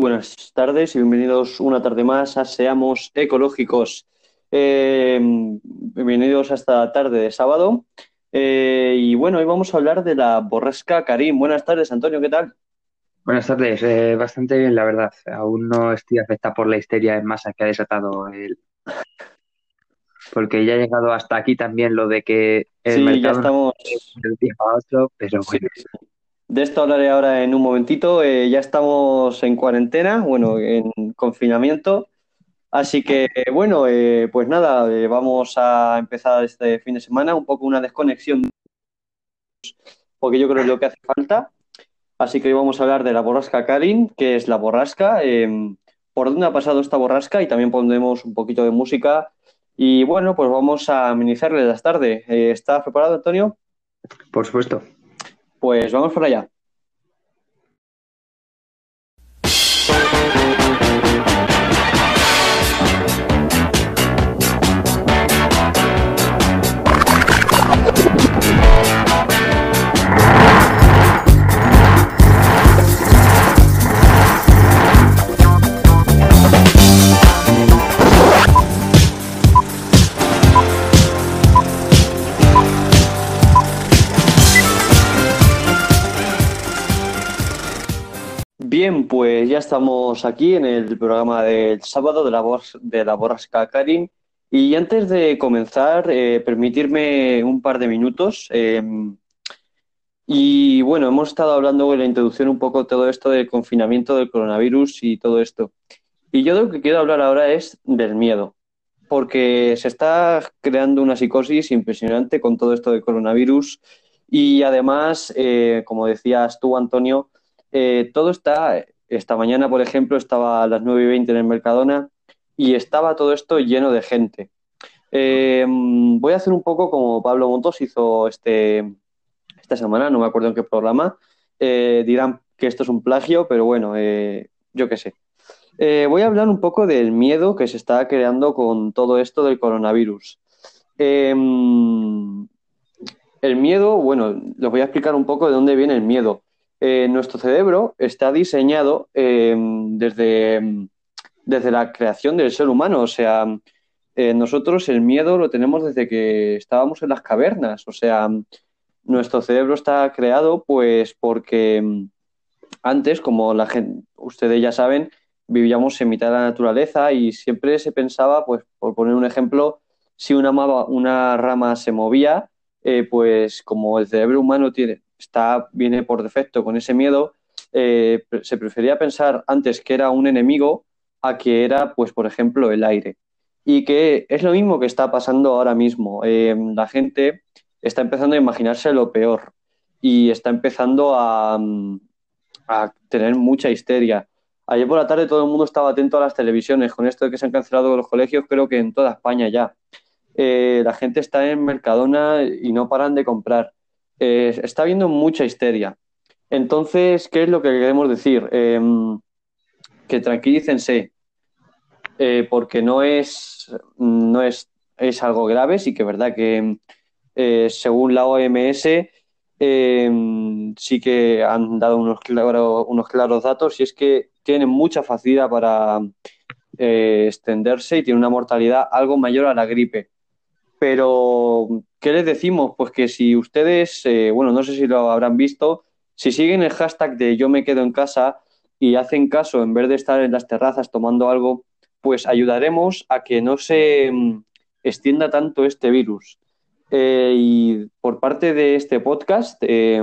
Buenas tardes y bienvenidos una tarde más a Seamos Ecológicos. Eh, bienvenidos a esta tarde de sábado. Eh, y bueno, hoy vamos a hablar de la borrasca Karim. Buenas tardes, Antonio, ¿qué tal? Buenas tardes, eh, bastante bien, la verdad. Aún no estoy afectado por la histeria en masa que ha desatado el. Porque ya ha llegado hasta aquí también lo de que el Sí, ya mercado estamos. no de un día a otro, pero sí, bueno. sí. De esto hablaré ahora en un momentito. Eh, ya estamos en cuarentena, bueno, en confinamiento. Así que, bueno, eh, pues nada, eh, vamos a empezar este fin de semana un poco una desconexión, porque yo creo que es lo que hace falta. Así que hoy vamos a hablar de la borrasca Karin, que es la borrasca, eh, por dónde ha pasado esta borrasca y también pondremos un poquito de música. Y bueno, pues vamos a amenizarle las tardes. Eh, ¿estás preparado, Antonio? Por supuesto. Pues vamos para allá. Bien, pues ya estamos aquí en el programa del sábado de la, de la borrasca Karin. Y antes de comenzar, eh, permitirme un par de minutos. eh, y bueno, hemos estado hablando en la introducción un poco todo esto del confinamiento del coronavirus y todo esto. Y yo de lo que quiero hablar ahora es del miedo, porque se está creando una psicosis impresionante con todo esto del coronavirus y además, eh, como decías tú, Antonio, eh, todo está, esta mañana, por ejemplo, estaba a las 9 y 20 en el Mercadona y estaba todo esto lleno de gente. Eh, voy a hacer un poco como Pablo Montos hizo este, esta semana, no me acuerdo en qué programa. Eh, dirán que esto es un plagio, pero bueno, yo qué sé. Voy a hablar un poco del miedo que se está creando con todo esto del coronavirus. Eh, el miedo, bueno, les voy a explicar un poco de dónde viene el miedo. Eh, nuestro cerebro está diseñado eh, desde, desde la creación del ser humano, o sea, eh, nosotros el miedo lo tenemos desde que estábamos en las cavernas, o sea, nuestro cerebro está creado pues porque mm, antes, como la gente, ustedes ya saben, vivíamos en mitad de la naturaleza y siempre se pensaba, pues, por poner un ejemplo, si una, una rama se movía, pues como el cerebro humano tiene, está, viene por defecto con ese miedo, eh, se prefería pensar antes que era un enemigo a que era, pues, por ejemplo, el aire. Y que es lo mismo que está pasando ahora mismo. Eh, la gente está empezando a imaginarse lo peor y está empezando a, mm, a tener mucha histeria. Ayer por la tarde todo el mundo estaba atento a las televisiones. Con esto de que se han cancelado los colegios, creo que en toda España ya. Eh, la gente está en Mercadona y no paran de comprar. Eh, está habiendo mucha histeria. Entonces, ¿qué es lo que queremos decir? Eh, que tranquilícense, eh, porque no es, no es, es algo grave, sí que es verdad que eh, según la OMS eh, sí que han dado unos, unos claros datos y es que tienen mucha facilidad para extenderse y tienen una mortalidad algo mayor a la gripe. Pero, ¿qué les decimos? Pues que si ustedes, eh, bueno, no sé si lo habrán visto, si siguen el hashtag de yo me quedo en casa y hacen caso en vez de estar en las terrazas tomando algo, pues ayudaremos a que no se mm, extienda tanto este virus. Eh, y por parte de este podcast, eh,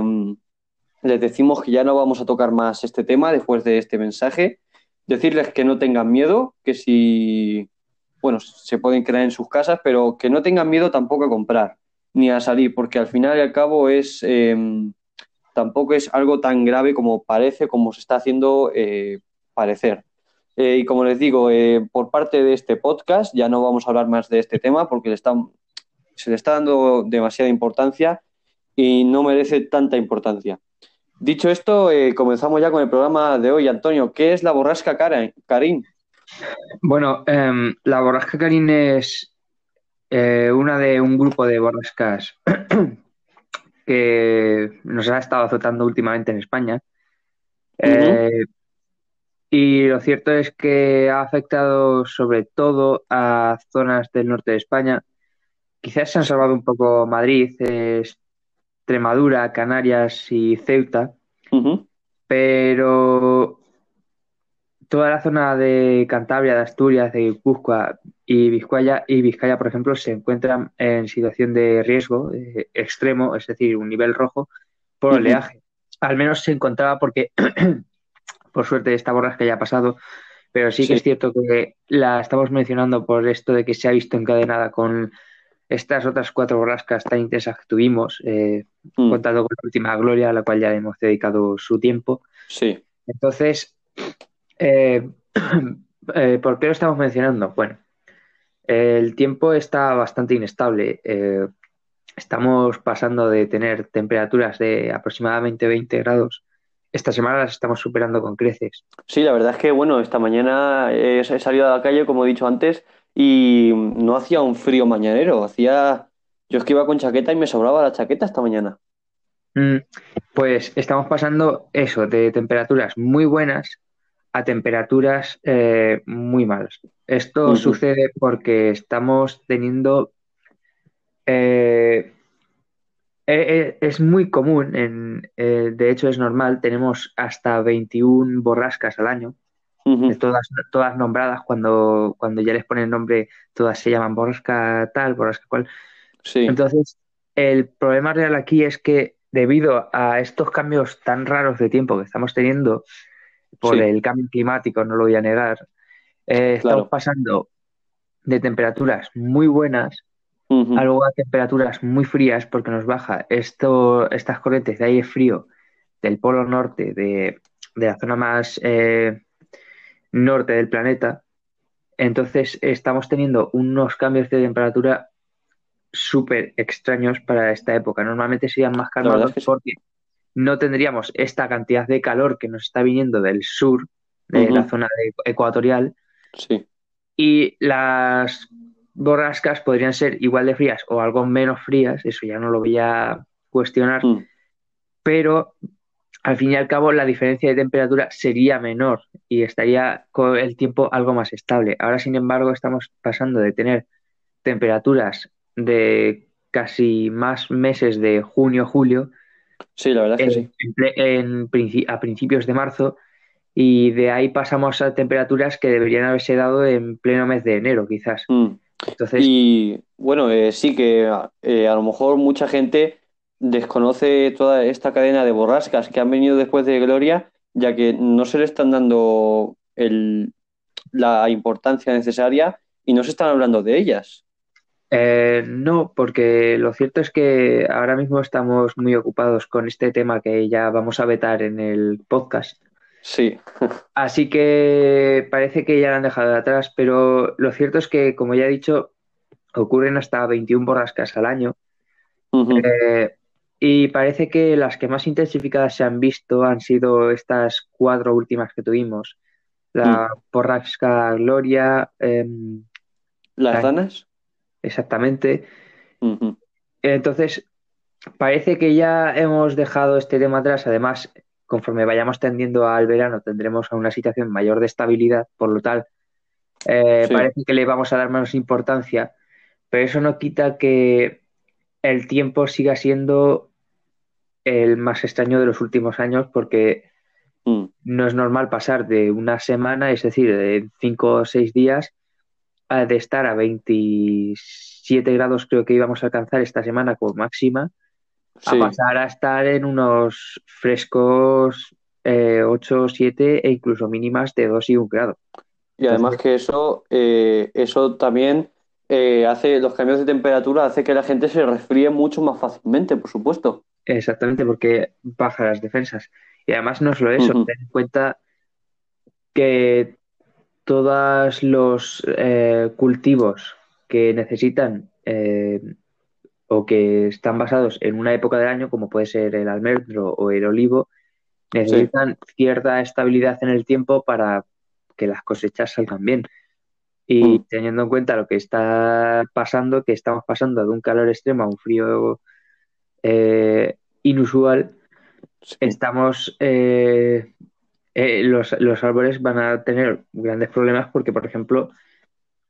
les decimos que ya no vamos a tocar más este tema después de este mensaje. Decirles que no tengan miedo, que si, bueno, se pueden quedar en sus casas, pero que no tengan miedo tampoco a comprar ni a salir, porque al final y al cabo es, eh, tampoco es algo tan grave como parece, como se está haciendo eh, parecer. Eh, y como les digo, eh, por parte de este podcast ya no vamos a hablar más de este tema porque se le está dando demasiada importancia y no merece tanta importancia. Dicho esto, comenzamos ya con el programa de hoy. Antonio, ¿qué es la borrasca Karim? Bueno, em, la borrasca Karin es eh, una de un grupo de borrascas que nos ha estado azotando últimamente en España. Eh, Y lo cierto es que ha afectado sobre todo a zonas del norte de España. Quizás se han salvado un poco Madrid, Extremadura, Canarias y Ceuta, pero toda la zona de Cantabria, de Asturias, de Guipúzcoa y Vizcaya, y Vizcaya, por ejemplo, se encuentran en situación de riesgo eh, extremo, es decir, un nivel rojo por oleaje. Al menos se encontraba porque, por suerte, esta borrasca ya ha pasado, pero sí que es cierto que la estamos mencionando por esto de que se ha visto encadenada con estas otras cuatro borrascas tan intensas que tuvimos, eh, mm, contando con la última Gloria, a la cual ya hemos dedicado su tiempo. Sí. Entonces, eh, eh, ¿por qué lo estamos mencionando? Bueno, el tiempo está bastante inestable. eh, estamos pasando de tener temperaturas de aproximadamente 20 grados. Esta semana las estamos superando con creces. Sí, la verdad es que, bueno, esta mañana he, salido a la calle, como he dicho antes, y no hacía un frío mañanero, hacía... Yo es que iba con chaqueta y me sobraba la chaqueta esta mañana. Mm, Pues estamos pasando eso, de temperaturas muy buenas a temperaturas eh, muy malas. Esto sucede porque estamos teniendo eh, Eh, es muy común, en, eh, de hecho es normal, tenemos hasta 21 borrascas al año, de todas, todas nombradas, cuando, cuando ya les ponen nombre, todas se llaman borrasca tal, borrasca cual. Sí, Entonces, el problema real aquí es que debido a estos cambios tan raros de tiempo que estamos teniendo por sí, el cambio climático, no lo voy a negar, eh, estamos pasando de temperaturas muy buenas a luego a temperaturas muy frías porque nos baja esto, estas corrientes de aire frío del polo norte, de, de la zona más eh, norte del planeta. Entonces estamos teniendo unos cambios de temperatura súper extraños para esta época. Normalmente serían más calmados es que sí. No tendríamos esta cantidad de calor que nos está viniendo del sur, de la zona de- ecuatorial, Sí. y las borrascas podrían ser igual de frías o algo menos frías, eso ya no lo voy a cuestionar, mm, pero al fin y al cabo la diferencia de temperatura sería menor y estaría con el tiempo algo más estable. Ahora, sin embargo, estamos pasando de tener temperaturas de casi más meses de junio, julio, Sí, la verdad es que en, sí. en a principios de marzo, y de ahí pasamos a temperaturas que deberían haberse dado en pleno mes de enero, quizás. Mm. Entonces, Y bueno, eh, sí que eh, a lo mejor mucha gente desconoce toda esta cadena de borrascas que han venido después de Gloria, ya que no se le están dando el- la importancia necesaria y no se están hablando de ellas. Eh, no, porque lo cierto es que ahora mismo estamos muy ocupados con este tema que ya vamos a vetar en el podcast. Sí. Así que parece que ya lo han dejado de atrás, pero lo cierto es que, como ya he dicho, ocurren hasta 21 borrascas al año. Eh, y parece que las que más intensificadas se han visto han sido estas cuatro últimas que tuvimos. La borrasca Gloria, em, ¿Las la- ranas? Exactamente. Entonces, Parece que ya hemos dejado este tema atrás. Además, conforme vayamos tendiendo al verano, tendremos una situación mayor de estabilidad. Por lo tal, eh, Sí. parece que le vamos a dar menos importancia. Pero eso no quita que el tiempo siga siendo el más extraño de los últimos años, porque mm, no es normal pasar de una semana, es decir, de cinco o seis días, de estar a 27 grados, creo que íbamos a alcanzar esta semana como máxima a pasar a estar en unos frescos eh, 8, 7 e incluso mínimas de 2 y un grado. Y además Entonces, que eso, eh, eso también eh, hace, los cambios de temperatura hace que la gente se resfríe mucho más fácilmente, por supuesto. exactamente porque baja las defensas. Y además no solo eso, ten en cuenta que todos los eh, cultivos que necesitan eh, o que están basados en una época del año, como puede ser el almendro o el olivo, Sí. necesitan cierta estabilidad en el tiempo para que las cosechas salgan bien. Y mm, teniendo en cuenta lo que está pasando, que estamos pasando de un calor extremo a un frío eh, inusual, Sí. estamos eh, eh, los, los árboles van a tener grandes problemas porque, por ejemplo,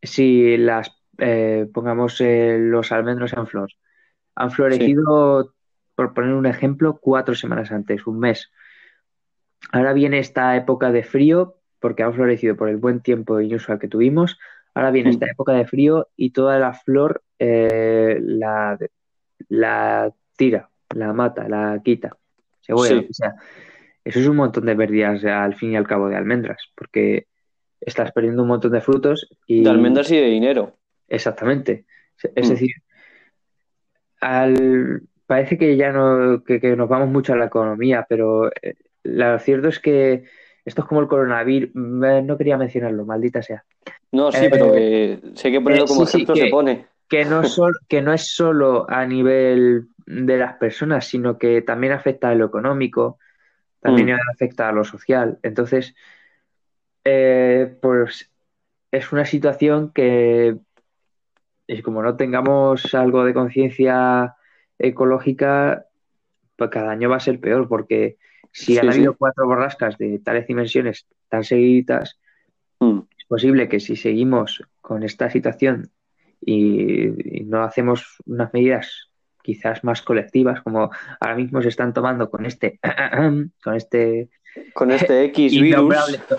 si las eh, pongamos eh, los almendros en flor, han florecido, por poner un ejemplo, cuatro semanas antes, un mes. Ahora viene esta época de frío, porque han florecido por el buen tiempo inusual que tuvimos. Ahora viene esta época de frío y toda la flor eh, la, la tira, la mata, la quita. Se vuelve, o sea, eso es un montón de pérdidas al fin y al cabo de almendras, porque estás perdiendo un montón de frutos y... De almendras y de dinero. Exactamente. Es mm. decir, al... parece que ya no, que, nos vamos mucho a la economía, pero eh, lo cierto es que esto es como el coronavirus. No quería mencionarlo, maldita sea. No, sí, pero que sé que ponerlo eh, como ejemplo se pone. Que no, que no es solo a nivel de las personas, sino que también afecta a lo económico, también mm. afecta a lo social. Entonces, eh, pues es una situación que, es como no tengamos algo de conciencia ecológica, pues cada año va a ser peor, porque si han habido cuatro borrascas de tales dimensiones tan seguidas, mm. es posible que si seguimos con esta situación y, no hacemos unas medidas quizás más colectivas, como ahora mismo se están tomando con este, con este con este X virus.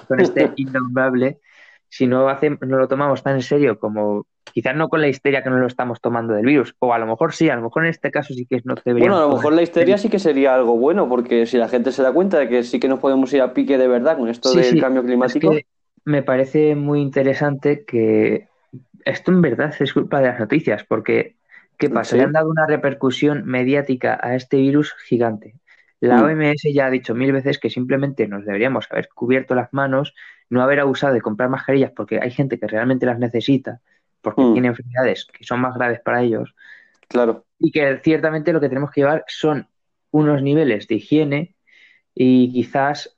Con este innombrable, si no, hacemos, no lo tomamos tan en serio como quizás no con la histeria que no lo estamos tomando del virus, o a lo mejor sí, a lo mejor en este caso sí que no debería. Bueno, a lo mejor la histeria sí que sería algo bueno, porque si la gente se da cuenta de que sí que nos podemos ir a pique de verdad con esto del cambio climático. me parece muy interesante que esto en verdad es culpa de las noticias, porque ¿qué pasa? Le han dado una repercusión mediática a este virus gigante. La mm. OMS ya ha dicho mil veces que simplemente nos deberíamos haber cubierto las manos, no haber abusado de comprar mascarillas porque hay gente que realmente las necesita, porque mm. tiene enfermedades que son más graves para ellos. Claro. Y que ciertamente lo que tenemos que llevar son unos niveles de higiene y quizás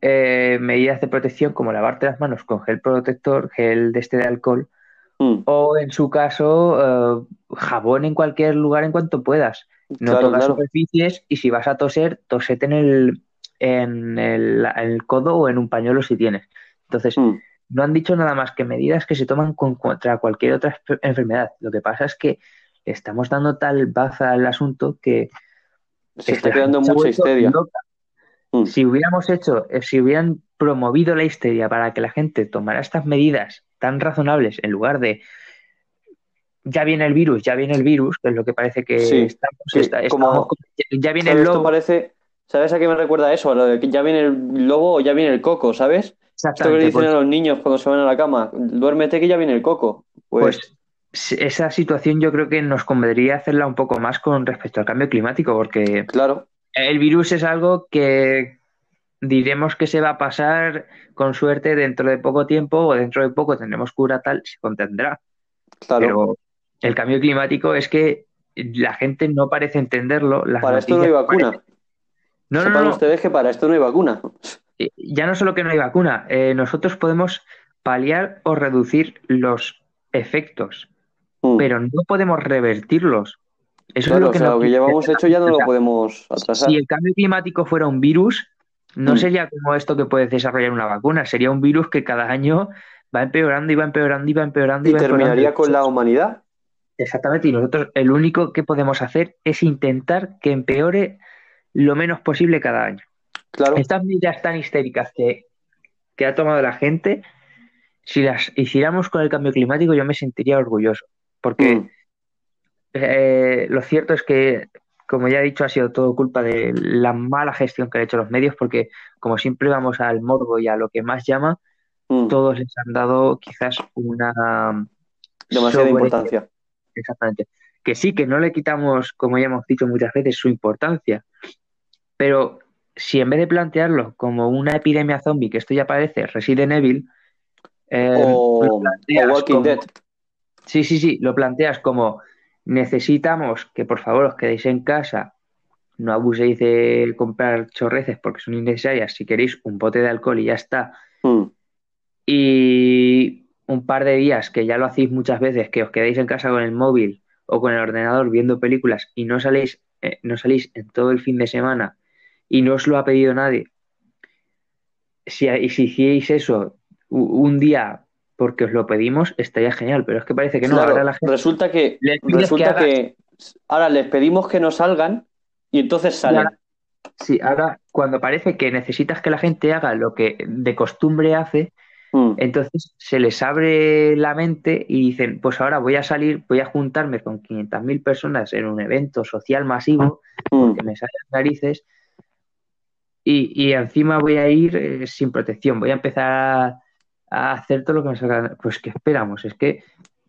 eh, medidas de protección como lavarte las manos con gel protector, gel de este de alcohol, mm. o en su caso, eh, jabón en cualquier lugar en cuanto puedas. No claro, superficies y si vas a toser, tosete en el, en el, codo o en un pañuelo si tienes. Entonces, mm. no han dicho nada más que medidas que se toman contra cualquier otra enfermedad. Lo que pasa es que estamos dando tal baza al asunto que se está creando mucha histeria. Mm. Si hubiéramos hecho, eh, si hubieran promovido la histeria para que la gente tomara estas medidas tan razonables en lugar de ya viene el virus, ya viene el virus, que es lo que parece que estamos, como, ya viene el lobo. parece, ¿Sabes a qué me recuerda eso? A lo de que ya viene el lobo o ya viene el coco, ¿sabes? Esto que le dicen pues a los niños cuando se van a la cama, duérmete que ya viene el coco. Pues... pues... esa situación yo creo que nos convendría hacerla un poco más con respecto al cambio climático, porque claro. el virus es algo que diremos que se va a pasar con suerte dentro de poco tiempo o dentro de poco tendremos cura tal, se contendrá. Claro. El cambio climático es que la gente no parece entenderlo. para esto no hay vacuna. No, no, no, ustedes que para esto no hay vacuna. Ya no solo que no hay vacuna, eh, nosotros podemos paliar o reducir los efectos, mm. pero no podemos revertirlos. Eso es lo que, lo que llevamos hecho ya no lo podemos atrasar. Si el cambio climático fuera un virus, no mm. sería como esto que puede desarrollar una vacuna, sería un virus que cada año va empeorando y va empeorando y va empeorando. ¿Y, terminaría con la humanidad? Exactamente, y nosotros el único que podemos hacer es intentar que empeore lo menos posible cada año. Claro. Estas medidas tan histéricas que, ha tomado la gente, si las hiciéramos con el cambio climático, yo me sentiría orgulloso. Porque mm. eh, lo cierto es que, como ya he dicho, ha sido todo culpa de la mala gestión que han hecho los medios, porque como siempre vamos al morbo y a lo que más llama, mm. todos les han dado quizás una demasiada importancia. Exactamente. Que sí, que no le quitamos, como ya hemos dicho muchas veces, su importancia. Pero si en vez de plantearlo como una epidemia zombie, que esto ya parece Resident Evil, eh, o, Walking Dead. Sí, sí, sí, lo planteas como necesitamos que por favor os quedéis en casa, no abuséis de comprar chorreces porque son innecesarias, si queréis un bote de alcohol y ya está. Hmm. Y un par de días, que ya lo hacéis muchas veces, que os quedéis en casa con el móvil o con el ordenador viendo películas y no salís, eh, no salís en todo el fin de semana y no os lo ha pedido nadie, si, y si hicierais eso un día porque os lo pedimos, estaría genial, pero es que parece que no. ahora la gente resulta que, resulta que, ahora les pedimos que no salgan y entonces salen. sí, ahora cuando parece que necesitas que la gente haga lo que de costumbre hace, mm. entonces se les abre la mente y dicen, pues ahora voy a salir, voy a juntarme con 500.000 personas en un evento social masivo, mm. porque me salen narices, y, y, encima voy a ir eh, sin protección, voy a empezar a hacer todo lo que nos haga. Pues que esperamos, es que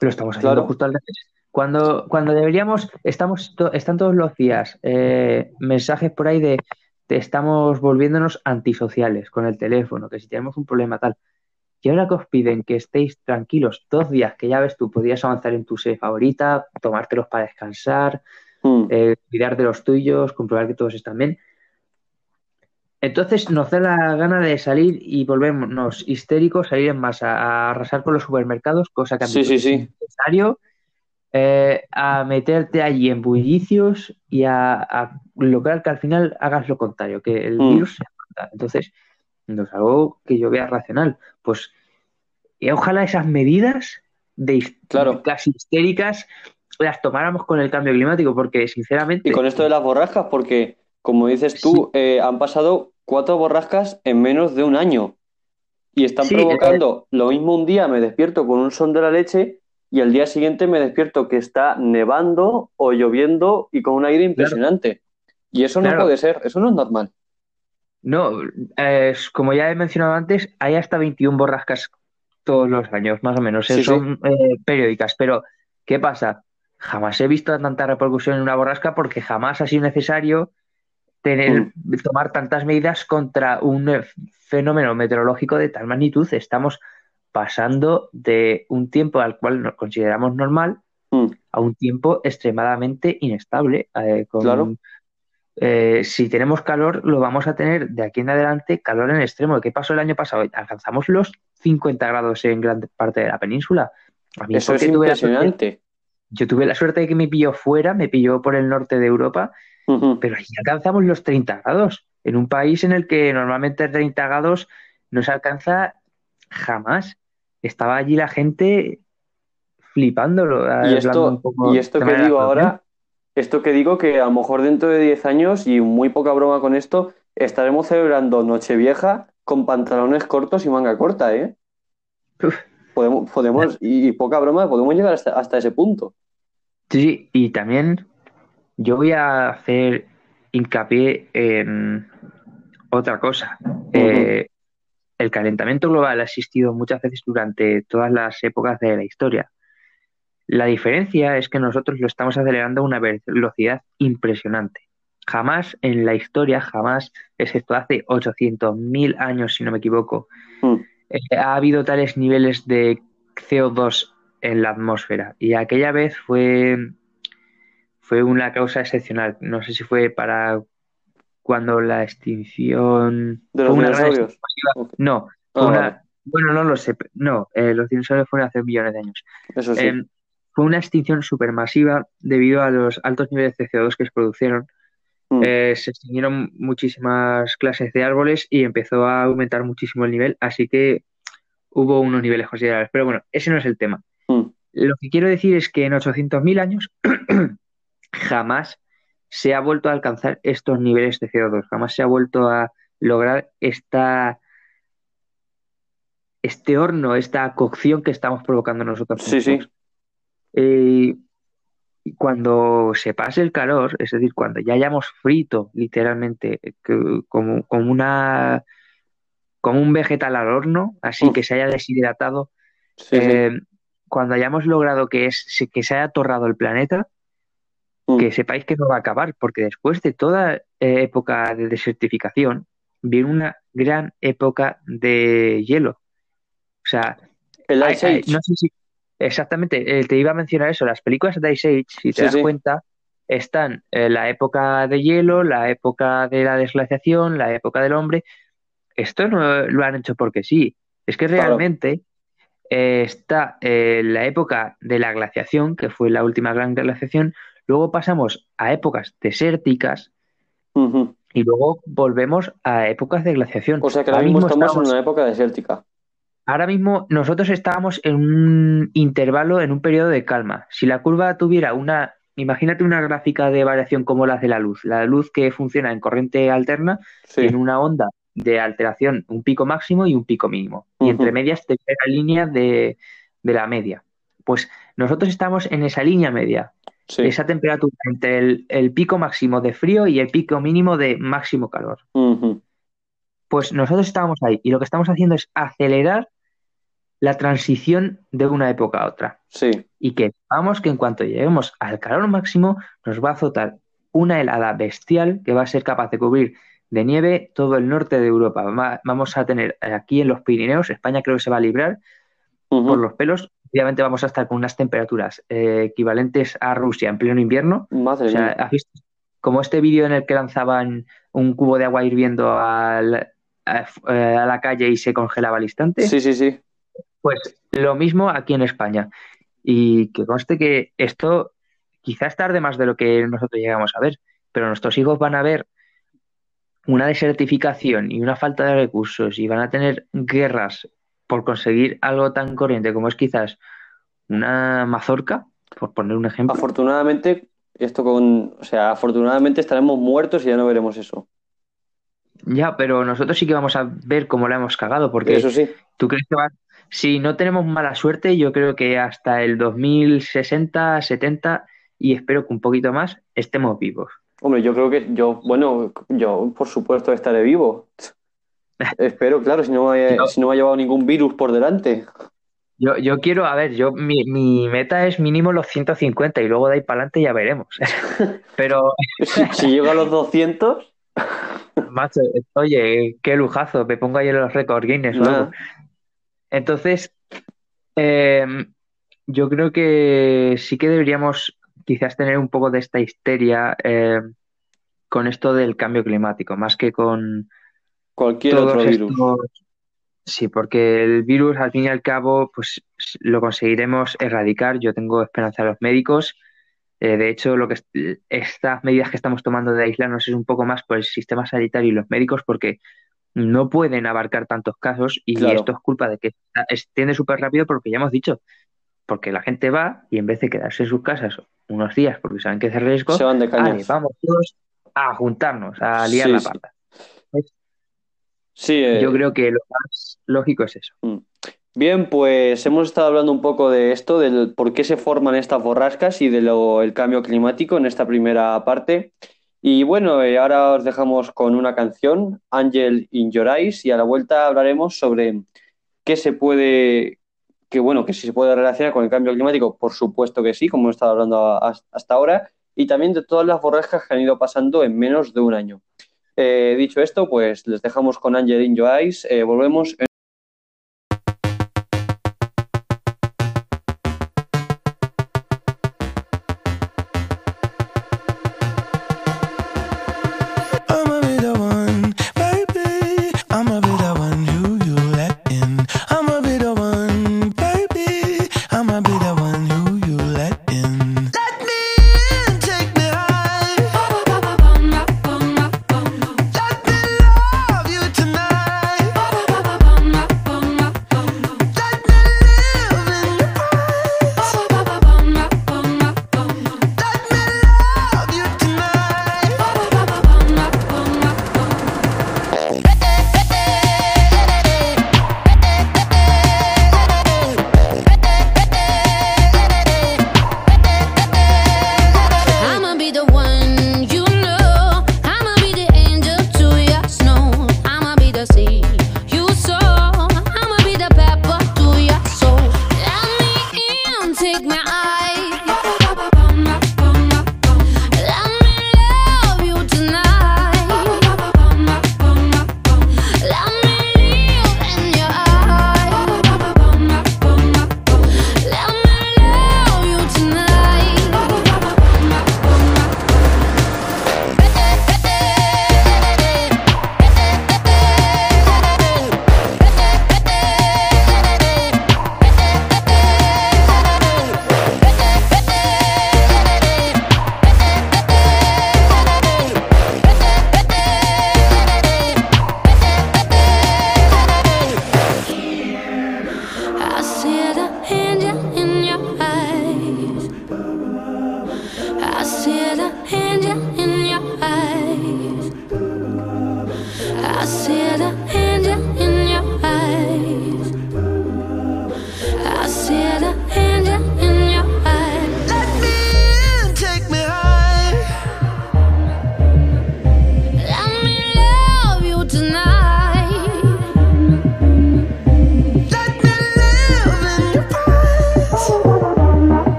lo estamos haciendo justo al revés. Cuando, cuando deberíamos, estamos están todos los días eh, mensajes por ahí de, estamos volviéndonos antisociales con el teléfono, que si tenemos un problema tal. Y ahora que os piden que estéis tranquilos dos días, que ya ves tú, podías avanzar en tu serie favorita, tomártelos para descansar, mm. eh, cuidar de los tuyos, comprobar que todos están bien. Entonces nos da la gana de salir y volvernos histéricos, salir en masa, a arrasar con los supermercados, cosa que a mí es necesario, eh, a meterte allí en bullicios y a, lograr que al final hagas lo contrario, que el mm. virus se aparta. Entonces, no es algo que yo vea racional. Pues y ojalá esas medidas de claro. casi histéricas las tomáramos con el cambio climático, porque sinceramente... Y con esto de las borrascas, porque como dices tú, eh, han pasado cuatro borrascas en menos de un año y están provocando lo mismo un día me despierto con un son de la leche y al día siguiente me despierto que está nevando o lloviendo y con un aire impresionante. Y eso no puede ser, eso no es normal. No, como ya he mencionado antes, hay hasta 21 borrascas todos los años, más o menos. son eh, periódicas, pero ¿qué pasa? Jamás he visto tanta repercusión en una borrasca porque jamás ha sido necesario tener, mm. tomar tantas medidas contra un eh, fenómeno meteorológico de tal magnitud. Estamos pasando de un tiempo al cual nos consideramos normal mm. a un tiempo extremadamente inestable. Eh, claro. Eh, si tenemos calor, lo vamos a tener de aquí en adelante calor en extremo. ¿Qué pasó el año pasado? Alcanzamos los 50 grados en gran parte de la península. Eso es impresionante. yo tuve la suerte de que me pilló fuera, me pilló por el norte de Europa pero ahí alcanzamos los 30 grados, en un país en el que normalmente 30 grados no se alcanza jamás. Estaba allí la gente flipándolo. Y esto, y esto que digo ahora, esto que digo que a lo mejor dentro de 10 años, y muy poca broma con esto, estaremos celebrando Nochevieja con pantalones cortos y manga corta, ¿eh? Podemos, podemos y, poca broma, podemos llegar hasta, hasta ese punto. Sí, y también yo voy a hacer hincapié en otra cosa. Eh, el calentamiento global ha existido muchas veces durante todas las épocas de la historia. La diferencia es que nosotros lo estamos acelerando a una velocidad impresionante. Jamás en la historia, jamás, excepto hace 800.000 años, si no me equivoco, mm. eh, ha habido tales niveles de CO2 en la atmósfera. Y aquella vez fue fue una causa excepcional. No sé si fue para cuando la extinción. ¿De los dinosaurios? No, ah, bueno, no lo sé. No, eh, los dinosaurios fueron hace millones de años. Eso sí. Em, fue una extinción supermasiva debido a los altos niveles de CO2 que se produjeron. Mm. Eh, se extinguieron muchísimas clases de árboles y empezó a aumentar muchísimo el nivel, así que hubo unos niveles considerables. Pero bueno, ese no es el tema. Mm. Lo que quiero decir es que en 800.000 años jamás se ha vuelto a alcanzar estos niveles de CO2, jamás se ha vuelto a lograr esta este horno, esta cocción que estamos provocando nosotros. Sí, sí. Eh, cuando se pase el calor, es decir, cuando ya hayamos frito literalmente como, como una como un vegetal al horno, así que se haya deshidratado, eh, cuando hayamos logrado que, es, que se haya torrado el planeta, que mm. sepáis que no va a acabar, porque después de toda eh, época de desertificación, viene una gran época de hielo. O sea, el Ice Age. no sé si, exactamente, eh, te iba a mencionar eso, las películas de Ice Age, si te das cuenta, están eh, la época de hielo, la época de la desglaciación, la época del hombre. Esto no lo han hecho porque sí, es que realmente está la época de la glaciación, que fue la última gran glaciación, Luego pasamos a épocas desérticas y luego volvemos a épocas de glaciación. O sea que ahora, mismo, estamos, en una época desértica. Ahora mismo nosotros estábamos en un intervalo, en un periodo de calma. Si la curva tuviera una, imagínate una gráfica de variación como la de la luz, la luz que funciona en corriente alterna, en una onda de alteración, un pico máximo y un pico mínimo. Y entre medias te la línea de, de la media. Pues nosotros estamos en esa línea media esa temperatura entre el, pico máximo de frío y el pico mínimo de máximo calor. Pues nosotros estábamos ahí y lo que estamos haciendo es acelerar la transición de una época a otra. Sí. Y que vamos que en cuanto lleguemos al calor máximo nos va a azotar una helada bestial que va a ser capaz de cubrir de nieve todo el norte de Europa. vamos a tener aquí en los Pirineos, España creo que se va a librar por los pelos, obviamente vamos a estar con unas temperaturas eh, equivalentes a Rusia en pleno invierno. Madre o sea, ¿has visto? Como este vídeo en el que lanzaban un cubo de agua hirviendo al, a, la calle y se congelaba al instante. Sí, sí, sí. Pues lo mismo aquí en España. Y que conste que esto quizás tarde más de lo que nosotros llegamos a ver, pero nuestros hijos van a ver una desertificación y una falta de recursos y van a tener guerras por conseguir algo tan corriente como es quizás una mazorca, por poner un ejemplo. Afortunadamente, esto con, o sea, afortunadamente estaremos muertos y ya no veremos eso. Ya, pero nosotros sí que vamos a ver cómo la hemos cagado, porque eso sí. ¿tú crees que va? Si no tenemos mala suerte, yo creo que hasta el 2060, 70 y espero que un poquito más estemos vivos. Hombre, yo creo que yo, bueno, yo por supuesto estaré vivo. Espero, claro, si no, me, si no me ha llevado ningún virus por delante. Yo, yo quiero, a ver, yo mi, mi, meta es mínimo los 150 y luego de ahí para adelante ya veremos. Pero. si, llega a los 200. Macho, oye, qué lujazo, me pongo ahí en los récords Guinness Entonces, em, yo creo que sí que deberíamos quizás tener un poco de esta histeria em, con esto del cambio climático, más que con Cualquier otro virus. Sí, porque el virus, al fin y al cabo, pues lo conseguiremos erradicar. Yo tengo esperanza en los médicos. Eh, de hecho, lo que estas medidas que estamos tomando de aislarnos es un poco más por el sistema sanitario y los médicos, porque no pueden abarcar tantos casos y esto es culpa de que extiende súper rápido porque ya hemos dicho, porque la gente va y en vez de quedarse en sus casas unos días porque saben que es riesgo, se van de vamos todos a juntarnos, a liar la pata. Sí, Yo eh, creo que lo más lógico es eso. Mm. Bien, pues hemos estado hablando un poco de esto, del por qué se forman estas borrascas y del cambio climático en esta primera parte. Y bueno, eh, ahora os dejamos con una canción, Angel in Your Eyes, y a la vuelta hablaremos sobre qué se puede, que bueno, que si se puede relacionar con el cambio climático, por supuesto que sí, como hemos estado hablando hasta ahora, y también de todas las borrascas que han ido pasando en menos de un año. Eh, dicho esto, pues les dejamos con Angel in Your Eyes. Eh, volvemos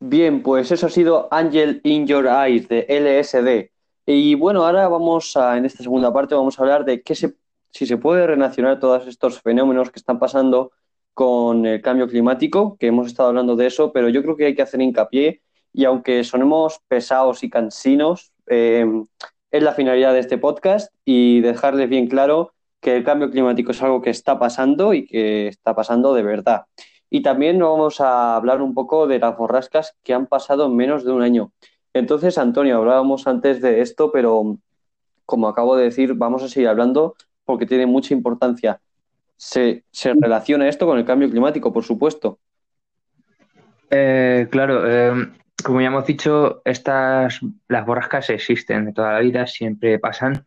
Bien, pues eso ha sido Angel in Your Eyes de LSD. Y bueno, ahora vamos a, en esta segunda parte, vamos a hablar de qué se, si se puede relacionar todos estos fenómenos que están pasando con el cambio climático, que hemos estado hablando de eso, pero yo creo que hay que hacer hincapié y aunque sonemos pesados y cansinos, eh, es la finalidad de este podcast y dejarles bien claro que el cambio climático es algo que está pasando y que está pasando de verdad. Y también vamos a hablar un poco de las borrascas que han pasado en menos de un año. Entonces, Antonio, hablábamos antes de esto, pero como acabo de decir, vamos a seguir hablando porque tiene mucha importancia. Se, relaciona esto con el cambio climático, por supuesto. Eh, claro, eh, como ya hemos dicho, estas, las borrascas existen de toda la vida, siempre pasan.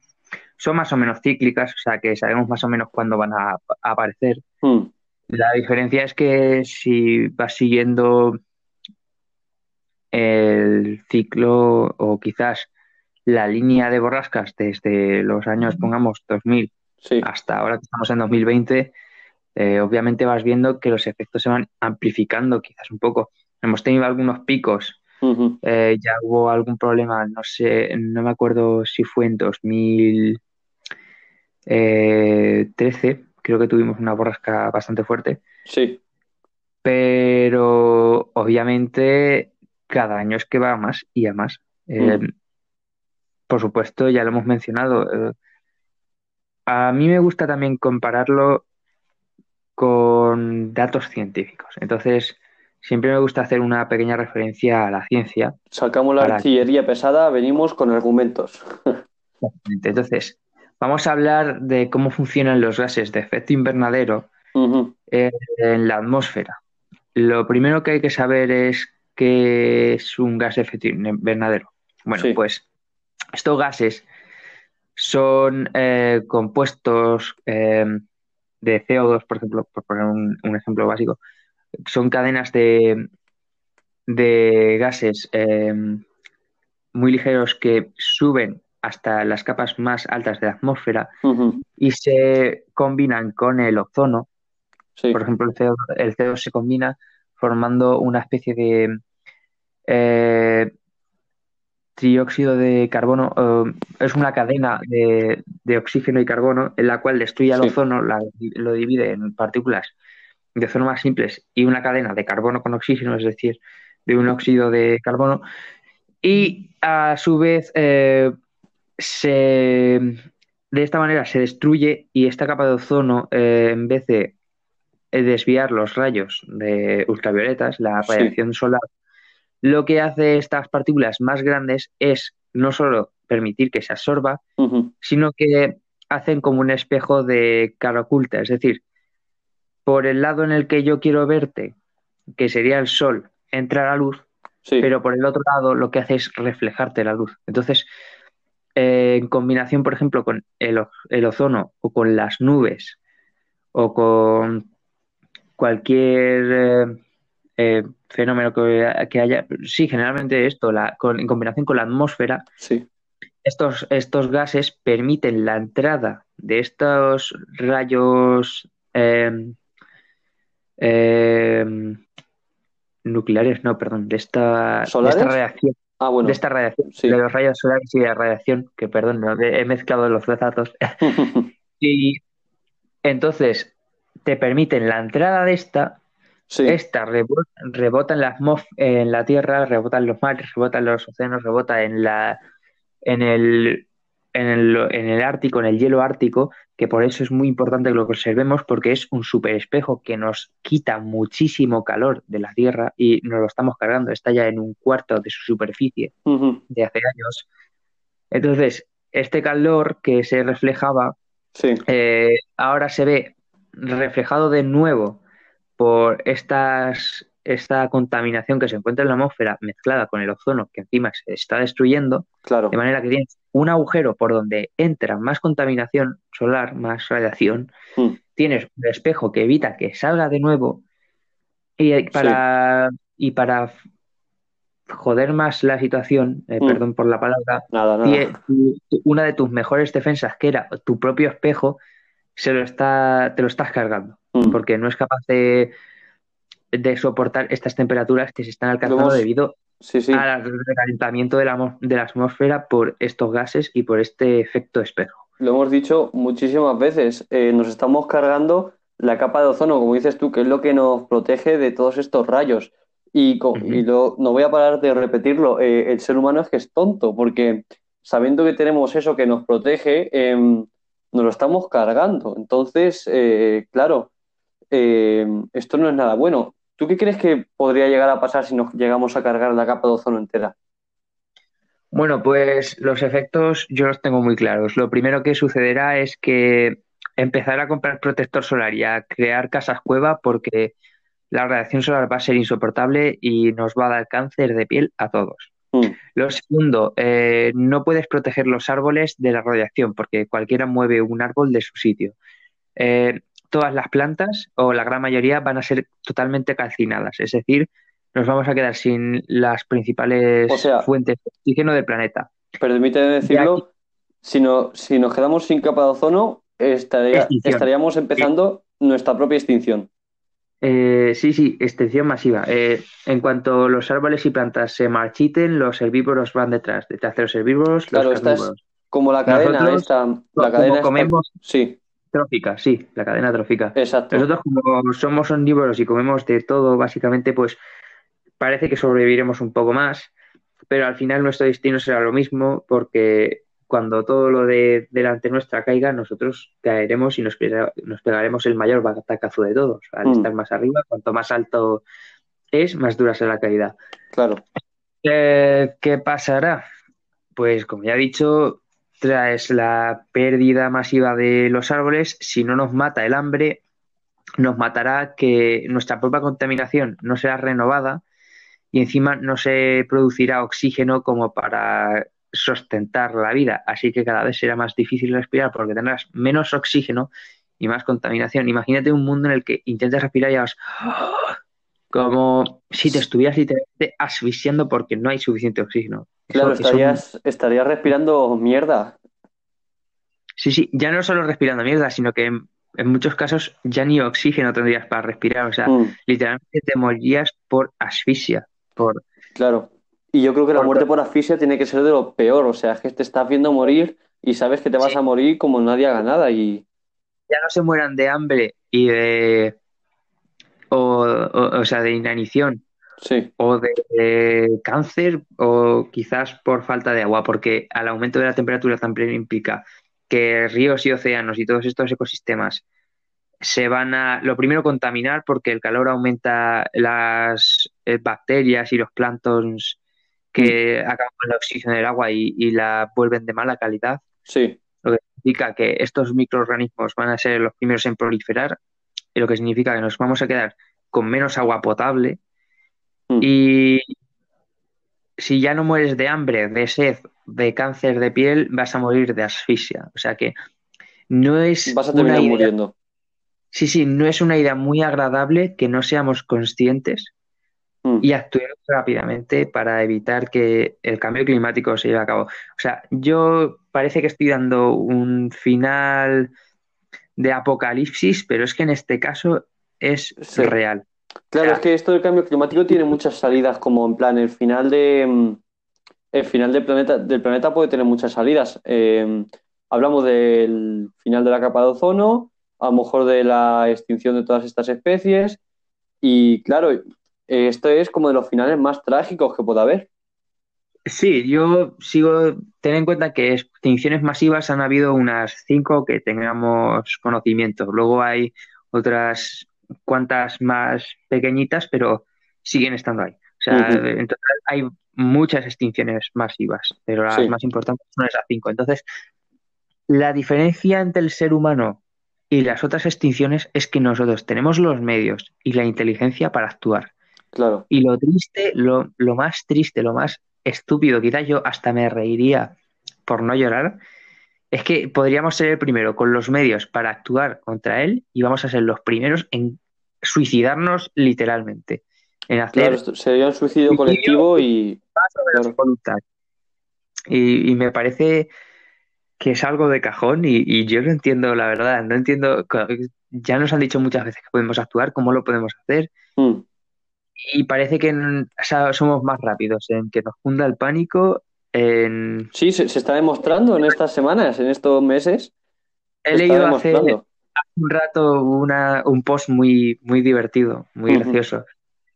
Son más o menos cíclicas, o sea que sabemos más o menos cuándo van a, aparecer. Hmm. La diferencia es que si vas siguiendo el ciclo o quizás la línea de borrascas desde los años, pongamos, 2000 hasta ahora que estamos en 2020, eh, obviamente vas viendo que los efectos se van amplificando quizás un poco. Hemos tenido algunos picos, eh, ya hubo algún problema, no sé, no me acuerdo si fue en 2013, eh, creo que tuvimos una borrasca bastante fuerte. Sí. Pero obviamente cada año es que va más y a más. Eh, por supuesto, ya lo hemos mencionado. a mí me gusta también compararlo con datos científicos. Entonces, siempre me gusta hacer una pequeña referencia a la ciencia. Sacamos la artillería pesada, venimos con argumentos. Entonces, vamos a hablar de cómo funcionan los gases de efecto invernadero en la atmósfera. Lo primero que hay que saber es qué es un gas de efecto invernadero. Bueno, pues estos gases son eh, compuestos eh, de CO2, por ejemplo, por poner un ejemplo básico, son cadenas de, de gases em, muy ligeros que suben hasta las capas más altas de la atmósfera y se combinan con el ozono. Por ejemplo, el CO2, se combina formando una especie de eh, trióxido de carbono. es una cadena de, oxígeno y carbono en la cual destruye el ozono, lo divide en partículas de formas simples y una cadena de carbono con oxígeno, es decir, de un óxido de carbono, y a su vez eh, se, de esta manera se destruye y esta capa de ozono, eh, en vez de desviar los rayos de ultravioletas, la radiación solar, lo que hace estas partículas más grandes es no solo permitir que se absorba, sino que hacen como un espejo de cara oculta, es decir, por el lado en el que yo quiero verte, que sería el sol, entra la luz, pero por el otro lado lo que hace es reflejarte la luz. Entonces, eh, en combinación, por ejemplo, con el, ozono o con las nubes o con cualquier eh, eh, fenómeno que, haya, sí, generalmente esto, en combinación con la atmósfera, estos, estos gases permiten la entrada de estos rayos eh, nucleares, no, perdón, de esta, radiación. Ah, de esta radiación, de los rayos solares y de la radiación, que perdón, he mezclado los dos datos. y entonces te permiten la entrada de esta, esta rebota, en, la en la Tierra, rebota en los mares, rebota en los océanos, rebota en la en el en el, en el Ártico, en el hielo ártico, que por eso es muy importante que lo observemos porque es un super espejo que nos quita muchísimo calor de la Tierra y nos lo estamos cargando, está ya en un cuarto de su superficie de hace años. Entonces, este calor que se reflejaba, eh, ahora se ve reflejado de nuevo por estas esta contaminación que se encuentra en la atmósfera mezclada con el ozono que encima se está destruyendo, claro. de manera que tienes un agujero por donde entra más contaminación solar, más radiación, hmm. tienes un espejo que evita que salga de nuevo y para, y para joder más la situación, eh, hmm. perdón por la palabra, una de tus mejores defensas, que era tu propio espejo, se lo está, te lo estás cargando, hmm. porque no es capaz de de soportar estas temperaturas que se están alcanzando debido Sí, sí. al recalentamiento de la, de la atmósfera por estos gases y por este efecto espejo. Lo hemos dicho muchísimas veces, eh, nos estamos cargando la capa de ozono, como dices tú, que es lo que nos protege de todos estos rayos. Y, co- Ujú. y lo- no voy a parar de repetirlo, eh, el ser humano es que es tonto, porque sabiendo que tenemos eso que nos protege, em, nos lo estamos cargando. Entonces, eh, claro, em, esto no es nada bueno. ¿Tú qué crees que podría llegar a pasar si nos llegamos a cargar la capa de ozono entera? Bueno, pues los efectos yo los tengo muy claros. Lo primero que sucederá es que empezar a comprar protector solar y a crear casas cueva porque la radiación solar va a ser insoportable y nos va a dar cáncer de piel a todos. Mm, Lo segundo, eh, no puedes proteger los árboles de la radiación porque cualquiera mueve un árbol de su sitio. Eh, todas las plantas o la gran mayoría van a ser totalmente calcinadas, es decir, nos vamos a quedar sin las principales O sea- fuentes de oxígeno del planeta. Permíteme decirlo, si, no, si nos quedamos sin capa de ozono, estaría- estaríamos empezando nuestra propia extinción. Eh, sí, sí, extinción masiva. Eh, en cuanto los árboles y plantas se marchiten, los herbívoros van detrás. Detrás de los herbívoros, Claro, los esta es como la cadena Nosotros, esta, la como cadena esta- comemos sí, trófica, sí, la cadena trófica. exacto. Nosotros como somos omnívoros y comemos de todo, básicamente, pues parece que sobreviviremos un poco más, pero al final nuestro destino será lo mismo porque cuando todo lo de delante nuestra caiga, nosotros caeremos y nos, pega- nos pegaremos el mayor batacazo de todos. Al Mm. estar más arriba, cuanto más alto es, más dura será la caída. Claro, Eh, ¿qué pasará? Pues como ya he dicho, tras la pérdida masiva de los árboles, si no nos mata el hambre, nos matará que nuestra propia contaminación no será renovada y encima no se producirá oxígeno como para sustentar la vida. Así que cada vez será más difícil respirar porque tendrás menos oxígeno y más contaminación. Imagínate un mundo en el que intentes respirar y hagas como si te estuvieras literalmente asfixiando porque no hay suficiente oxígeno. Claro, eso- estarías, estarías respirando mierda. Sí, sí, ya no solo respirando mierda, sino que en, en muchos casos ya ni oxígeno tendrías para respirar. O sea, Mm, literalmente te morirías por asfixia. Por... claro. Y yo creo que la muerte por asfixia tiene que ser de lo peor, o sea, es que te estás viendo morir y sabes que te vas Sí. a morir como nadie haga nada y Ya no se mueran de hambre y de. O, o, o sea, de inanición sí, o de, de cáncer o quizás por falta de agua, porque al aumento de la temperatura también implica que ríos y océanos y todos estos ecosistemas se van a, lo primero, contaminar porque el calor aumenta las eh, bacterias y los planctons que acaban con el oxígeno del agua y, y la vuelven de mala calidad, sí, lo que significa que estos microorganismos van a ser los primeros en proliferar, y lo que significa que nos vamos a quedar con menos agua potable Mm. y si ya no mueres de hambre, de sed, de cáncer de piel, vas a morir de asfixia. O sea que no es vas a terminar idea, muriendo. sí, sí, no es una idea muy agradable que no seamos conscientes Mm, y actuemos rápidamente para evitar que el cambio climático se lleve a cabo. O sea, yo parece que estoy dando un final de apocalipsis, pero es que en este caso es Sí. real. Claro, es que esto del cambio climático tiene muchas salidas, como en plan, el final de mm, el final del planeta, del planeta puede tener muchas salidas. Eh, hablamos del final de la capa de ozono, a lo mejor de la extinción de todas estas especies, y claro, esto es como de los finales más trágicos que pueda haber. Sí, yo sigo, ten en cuenta que extinciones masivas han habido unas cinco que tengamos conocimiento. Luego hay otras cuantas más pequeñitas, pero siguen estando ahí. O sea, en total hay muchas extinciones masivas, pero las Sí. más importantes son esas cinco. Entonces, la diferencia entre el ser humano y las otras extinciones es que nosotros tenemos los medios y la inteligencia para actuar. Claro, Y lo triste, lo, lo más triste, lo más estúpido, quizás yo hasta me reiría por no llorar, es que podríamos ser el primero con los medios para actuar contra él y vamos a ser los primeros en suicidarnos literalmente, en hacer claro, sería un suicidio Suicidio. colectivo y claro. Y, y me parece que es algo de cajón y, y yo no entiendo, la verdad, no entiendo, ya nos han dicho muchas veces que podemos actuar, cómo lo podemos hacer, mm, y parece que n- o sea, somos más rápidos en que nos funda el pánico. En... Sí, se, se está demostrando en estas semanas, en estos meses. He leído hace un rato una, un post muy, muy divertido, muy gracioso,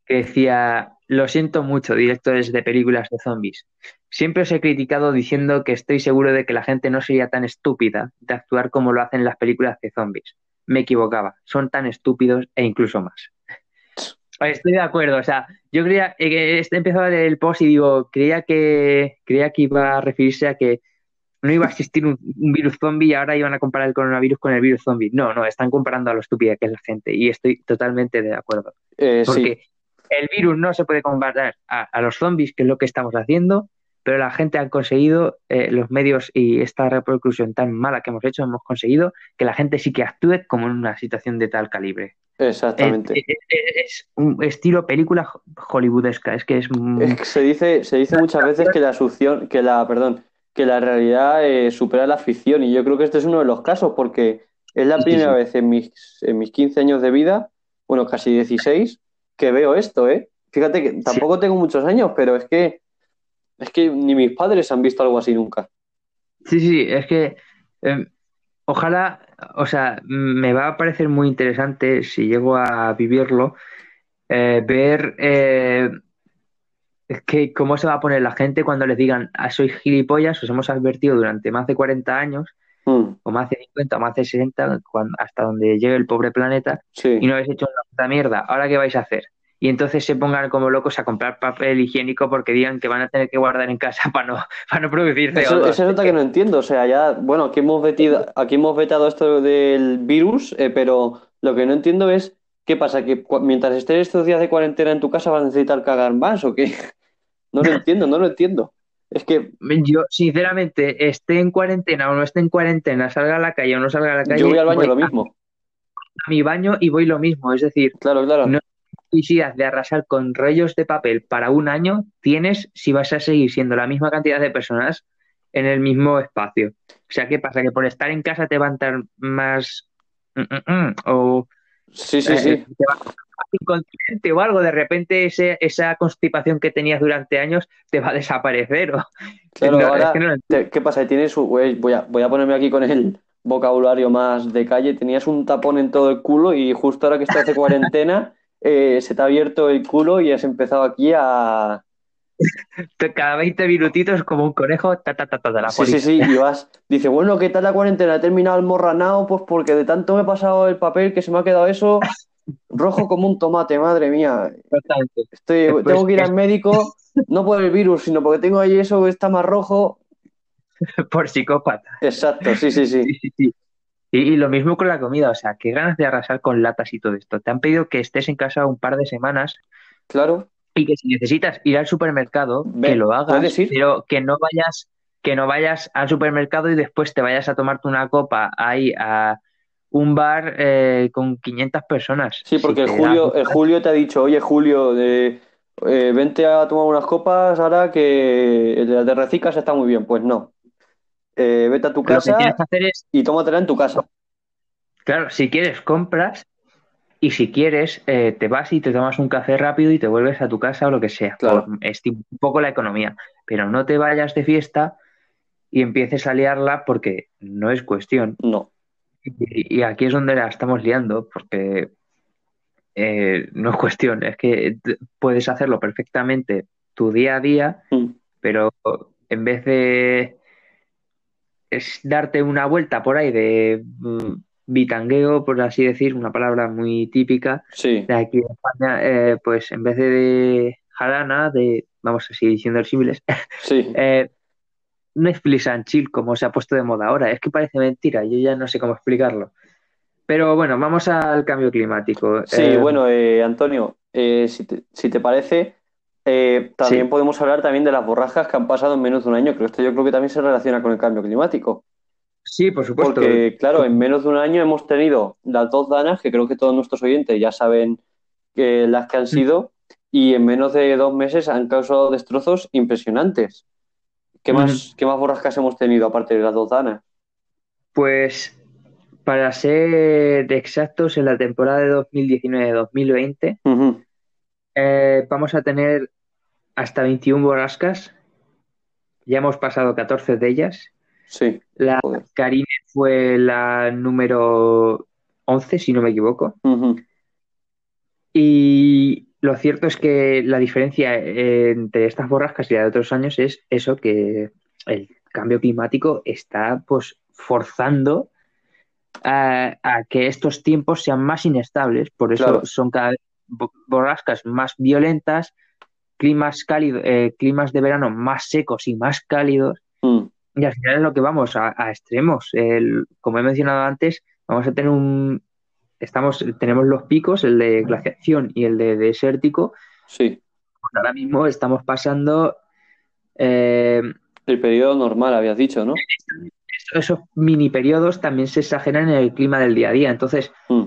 que decía, lo siento mucho, directores de películas de zombies. Siempre os he criticado diciendo que estoy seguro de que la gente no sería tan estúpida de actuar como lo hacen las películas de zombies. Me equivocaba, son tan estúpidos e incluso más. Estoy de acuerdo, o sea, yo creía eh, que este empezó el post y digo, creía que creía que iba a referirse a que no iba a existir un, un virus zombie y ahora iban a comparar el coronavirus con el virus zombie. No, no, están comparando a lo estúpida que es la gente y estoy totalmente de acuerdo. Eh, sí, Porque el virus no se puede comparar a, a los zombies, que es lo que estamos haciendo, pero la gente ha conseguido, eh, los medios y esta repercusión tan mala que hemos hecho, hemos conseguido que la gente sí que actúe como en una situación de tal calibre. Exactamente. es- es un estilo película ho- hollywoodesca, es que es... Es que se dice, se dice muchas veces que la succión, que la, perdón, que la realidad eh, supera la ficción, y yo creo que este es uno de los casos, porque es la Sí, primera sí. vez en mis, en mis 15 años de vida, bueno, casi 16, que veo esto, ¿eh? Fíjate que tampoco tengo muchos años, pero es que, es que ni mis padres han visto algo así nunca. Sí, sí, es que eh, ojalá, o sea, me va a parecer muy interesante si llego a vivirlo, eh, ver eh, que cómo se va a poner la gente cuando les digan, ah, sois gilipollas, os hemos advertido durante más de 40 años, Mm, o más de 50, o más de 60, cuan- hasta donde llegue el pobre planeta, y no habéis hecho una puta mierda, ¿ahora qué vais a hacer? Y entonces se pongan como locos a comprar papel higiénico porque digan que van a tener que guardar en casa para no, para no producir Eso, CO2. eso es otra que no entiendo. O sea, ya, bueno, aquí hemos vetido, aquí hemos vetado esto del virus, eh, pero lo que no entiendo es qué pasa, que mientras estés estos días de cuarentena en tu casa vas a necesitar cagar más o qué. No lo entiendo, no lo entiendo. Es que Yo, sinceramente, esté en cuarentena o no esté en cuarentena, salga a la calle o no salga a la calle, yo voy al baño voy lo a, mismo. a mi baño y voy lo mismo. Es decir, Claro, claro. no necesidad de arrasar con rollos de papel para un año tienes si vas a seguir siendo la misma cantidad de personas en el mismo espacio. O sea, ¿qué pasa? Que por estar en casa te van a dar más... mm, mm, mm, o Sí, sí, eh, sí. te va incontinente o algo. De repente ese, esa constipación que tenías durante años te va a desaparecer. O... Claro, No, es ahora, que no lo te- ¿qué pasa? Tienes, voy a, voy a ponerme aquí con el vocabulario más de calle. Tenías un tapón en todo el culo y justo ahora que estás de cuarentena, eh, se te ha abierto el culo y has empezado aquí a... Cada 20 minutitos como un conejo, ta, ta, ta, ta, de la Sí, sí, sí, y vas, dice, bueno, ¿qué tal la cuarentena? He terminado el morranao, pues porque de tanto me he pasado el papel que se me ha quedado eso rojo como un tomate, madre mía. Estoy, Después tengo que ir al médico, no por el virus, sino porque tengo ahí eso que está más rojo. Por psicópata. Exacto, sí, sí, sí. Sí, sí, sí. Y, y lo mismo con la comida, o sea, qué ganas de arrasar con latas y todo esto. Te han pedido que estés en casa un par de semanas Claro, y que si necesitas ir al supermercado, que lo hagas, pero que no vayas, que no vayas al supermercado y después te vayas a tomarte una copa ahí a un bar eh, con 500 personas. sí, porque el Julio, el Julio te ha dicho, oye, Julio, de, eh, vente a tomar unas copas ahora que el de Recicas está muy bien. Pues no. Eh, vete a tu que casa tienes que hacer es y tómatela en tu casa. Claro, si quieres compras y si quieres eh, te vas y te tomas un café rápido y te vuelves a tu casa o lo que sea, Claro. un poco la economía, pero no te vayas de fiesta y empieces a liarla porque no es cuestión. No. Y, y aquí es donde la estamos liando porque eh, no es cuestión, es que puedes hacerlo perfectamente tu día a día, Mm, pero en vez de es darte una vuelta por ahí de mm, bitangueo, por así decir, una palabra muy típica Sí, de aquí de España, eh, pues en vez de, jarana, de, vamos así diciendo el símiles, sí. eh, Netflix and chill, como se ha puesto de moda ahora. Es que parece mentira, yo ya no sé cómo explicarlo. Pero bueno, vamos al cambio climático. Sí, Eh, bueno, eh, Antonio, si te, si te parece, eh, también Sí. podemos hablar también de las borrascas que han pasado en menos de un año, que esto yo creo que también se relaciona con el cambio climático. sí, por supuesto. Porque, claro, en menos de un año hemos tenido las dos danas, que creo que todos nuestros oyentes ya saben que las que han sido, y en menos de dos meses han causado destrozos impresionantes. ¿Qué más, qué más borrascas hemos tenido aparte de las dos danas? Pues para ser exactos, en la temporada de 2019-2020 Ujú. Eh, vamos a tener hasta 21 borrascas. Ya hemos pasado 14 de ellas. Sí. La Joder. Karine fue la número 11, si no me equivoco. Y lo cierto es que la diferencia eh, entre estas borrascas y la de otros años es eso, que el cambio climático está pues forzando a, a que estos tiempos sean más inestables. Por eso Claro. son cada vez borrascas más violentas, climas cálidos, eh, climas de verano más secos y más cálidos. Mm. Y al final es lo que vamos a, a extremos. El- como he mencionado antes, vamos a tener un. Estamos, tenemos los picos, el de glaciación y el de desértico. Sí. Ahora mismo estamos pasando eh, El periodo normal, habías dicho, ¿no? esos mini periodos también se exageran en el clima del día a día. Entonces, Mm.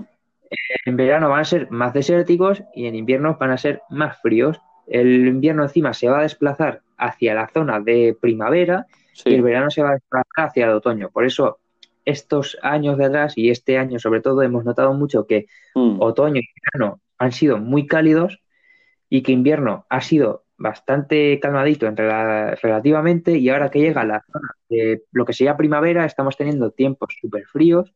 En verano van a ser más desérticos y en invierno van a ser más fríos. El invierno encima se va a desplazar hacia la zona de primavera y el verano se va a desplazar hacia el otoño. Por eso, estos años de atrás y este año sobre todo hemos notado mucho que Mm. otoño y verano han sido muy cálidos y que invierno ha sido bastante calmadito en rela- relativamente y ahora que llega la zona de lo que sería primavera estamos teniendo tiempos súper fríos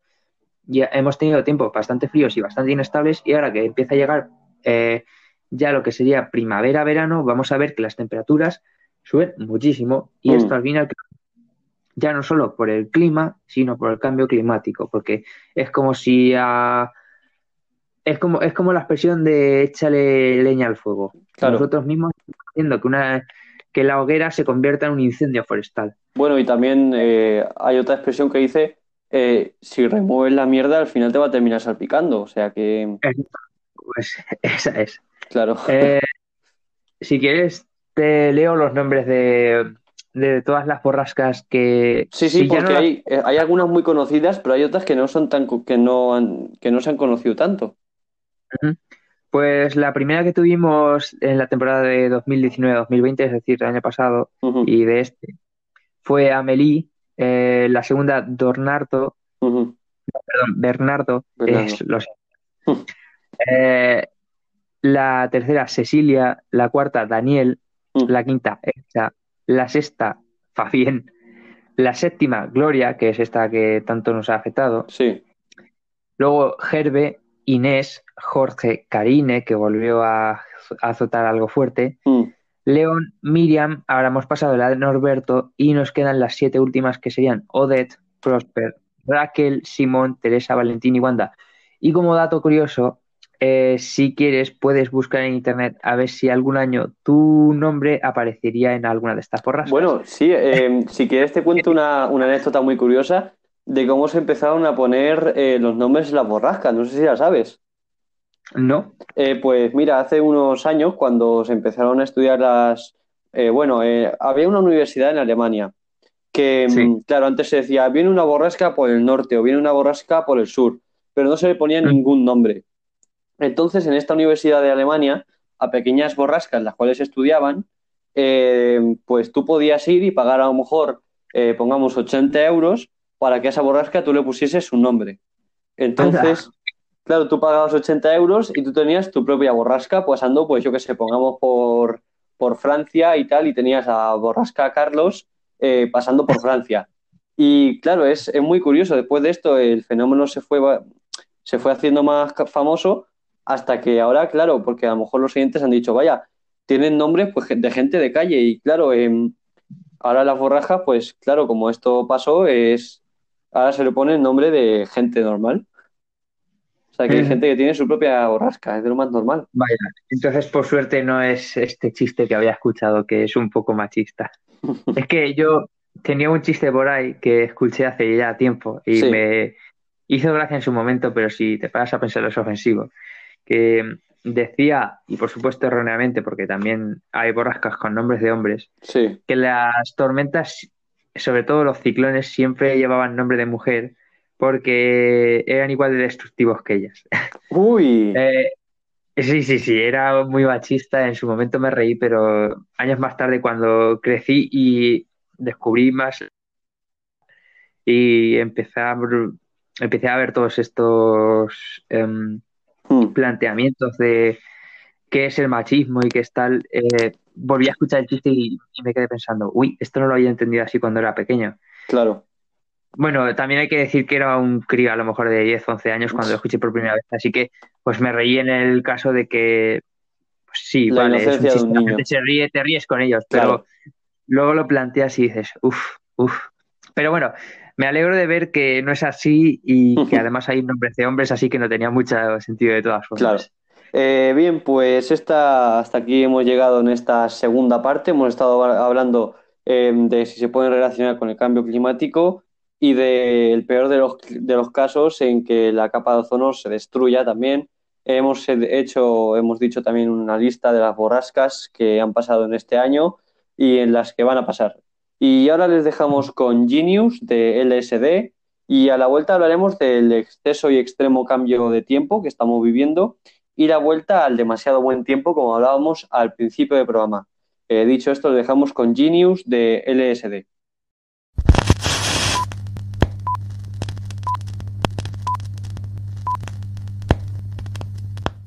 ya hemos tenido tiempos bastante fríos y bastante inestables y ahora que empieza a llegar eh, ya lo que sería primavera-verano vamos a ver que las temperaturas suben muchísimo y Mm. esto al final ya no solo por el clima, sino por el cambio climático, porque es como si a... es como es como la expresión de échale leña al fuego. Claro. Nosotros mismos haciendo que una que la hoguera se convierta en un incendio forestal. Bueno, y también eh, hay otra expresión que dice, eh, si remueves la mierda, al final te va a terminar salpicando. O sea que, Pues esa es. claro. Eh, si quieres, te leo los nombres de, de todas las borrascas que Sí, sí, si porque no las- hay, eh, hay algunas muy conocidas, pero hay otras que no son tan, que no han, que no se han conocido tanto. Pues la primera que tuvimos en la temporada de 2019-2020, es decir, el año pasado, y de este, fue Amelie, eh, la segunda Dornardo, perdón, Bernardo, Bernardo. es- lo sé. Mm. Eh, la tercera Cecilia, la cuarta Daniel, Mm. la quinta Elsa, la sexta Fabien, la séptima Gloria, que es esta que tanto nos ha afectado, Sí, luego Gerbe, Inés, Jorge, Karine, que volvió a, a azotar algo fuerte, Mm, León, Miriam, ahora hemos pasado la de Norberto y nos quedan las siete últimas que serían Odette, Prosper, Raquel, Simón, Teresa, Valentín y Wanda. Y como dato curioso, eh, si quieres puedes buscar en internet a ver si algún año tu nombre aparecería en alguna de estas borrascas. Bueno, sí, eh, si quieres te cuento una, una anécdota muy curiosa de cómo se empezaron a poner eh, los nombres en las borrascas. No sé si la sabes. ¿No? Eh, pues mira, hace unos años cuando se empezaron a estudiar las... eh, bueno, eh, había una universidad en Alemania que, Sí. mm, claro, antes se decía, viene una borrasca por el norte o viene una borrasca por el sur, pero no se le ponía Mm. ningún nombre. Entonces, en esta universidad de Alemania, a pequeñas borrascas, las cuales estudiaban, eh, pues tú podías ir y pagar a lo mejor, eh, pongamos, 80 euros para que a esa borrasca tú le pusieses un nombre. Entonces, claro, tú pagabas 80 euros y tú tenías tu propia borrasca pasando, pues yo qué sé, pongamos por, por Francia y tal, y tenías a Borrasca Carlos eh, pasando por Francia. Y claro, es, es muy curioso. Después de esto, el fenómeno se fue, se fue haciendo más famoso hasta que ahora, claro, porque a lo mejor los oyentes han dicho, vaya, tienen nombres pues, de gente de calle. Y claro, em, ahora las borrajas, pues claro, como esto pasó, es ahora se le pone el nombre de gente normal. Sea, que hay Ujú. gente que tiene su propia borrasca, es de lo más normal. Vaya, entonces por suerte no es este chiste que había escuchado, que es un poco machista. Es que yo tenía un chiste por ahí que escuché hace ya tiempo y Sí. me hizo gracia en su momento, pero si te paras a pensar es ofensivo. Que decía, y por supuesto erróneamente, porque también hay borrascas con nombres de hombres, Sí, que las tormentas, sobre todo los ciclones, siempre llevaban nombre de mujer porque eran igual de destructivos que ellas. Uy, Eh, sí, sí, sí, era muy machista. En su momento me reí, pero años más tarde, cuando crecí y descubrí más y empecé a, empecé a ver todos estos em, Hmm, planteamientos de qué es el machismo y qué es tal, eh, volví a escuchar el chiste y, y me quedé pensando, uy, esto no lo había entendido así cuando era pequeño. Claro. Bueno, también hay que decir que era un crío a lo mejor de 10, 11 años cuando lo escuché por primera vez, así que pues me reí en el caso de que, pues sí, La vale, es un inocencia de chiste, un la niño. gente se ríe, te ríes con ellos, Claro. pero luego lo planteas y dices, uff, uff. Pero bueno, me alegro de ver que no es así y que además hay nombres de hombres, así que no tenía mucho sentido de todas formas. Claro. Eh, bien, pues esta, hasta aquí hemos llegado en esta segunda parte. Hemos estado hab- hablando eh, de si se pueden relacionar con el cambio climático y del peor de los, de los casos en que la capa de ozono se destruya también. Hemos hecho, hemos dicho también una lista de las borrascas que han pasado en este año y en las que van a pasar. Y ahora les dejamos con Genius de LSD y a la vuelta hablaremos del exceso y extremo cambio de tiempo que estamos viviendo y la vuelta al demasiado buen tiempo, como hablábamos al principio del programa. Eh, dicho esto, les dejamos con Genius de LSD.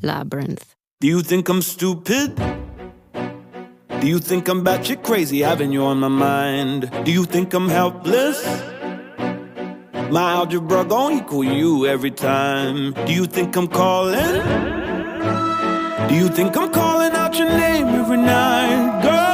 Labyrinth. Do you think I'm stupid? Do you think I'm batshit crazy having you on my mind? Do you think I'm helpless? My algebra gon' equal you every time. Do you think I'm calling? Do you think I'm calling out your name every night? Girl,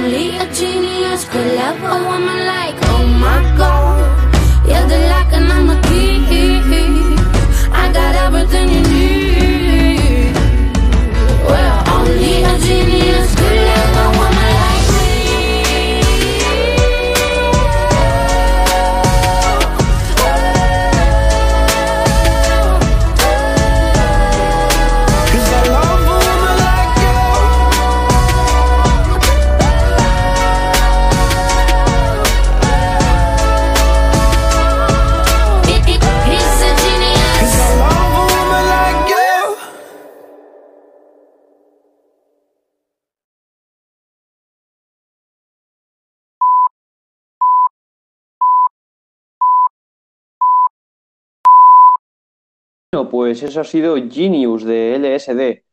only a genius could love a woman like. Oh my God, pues eso ha sido Genius de LSD.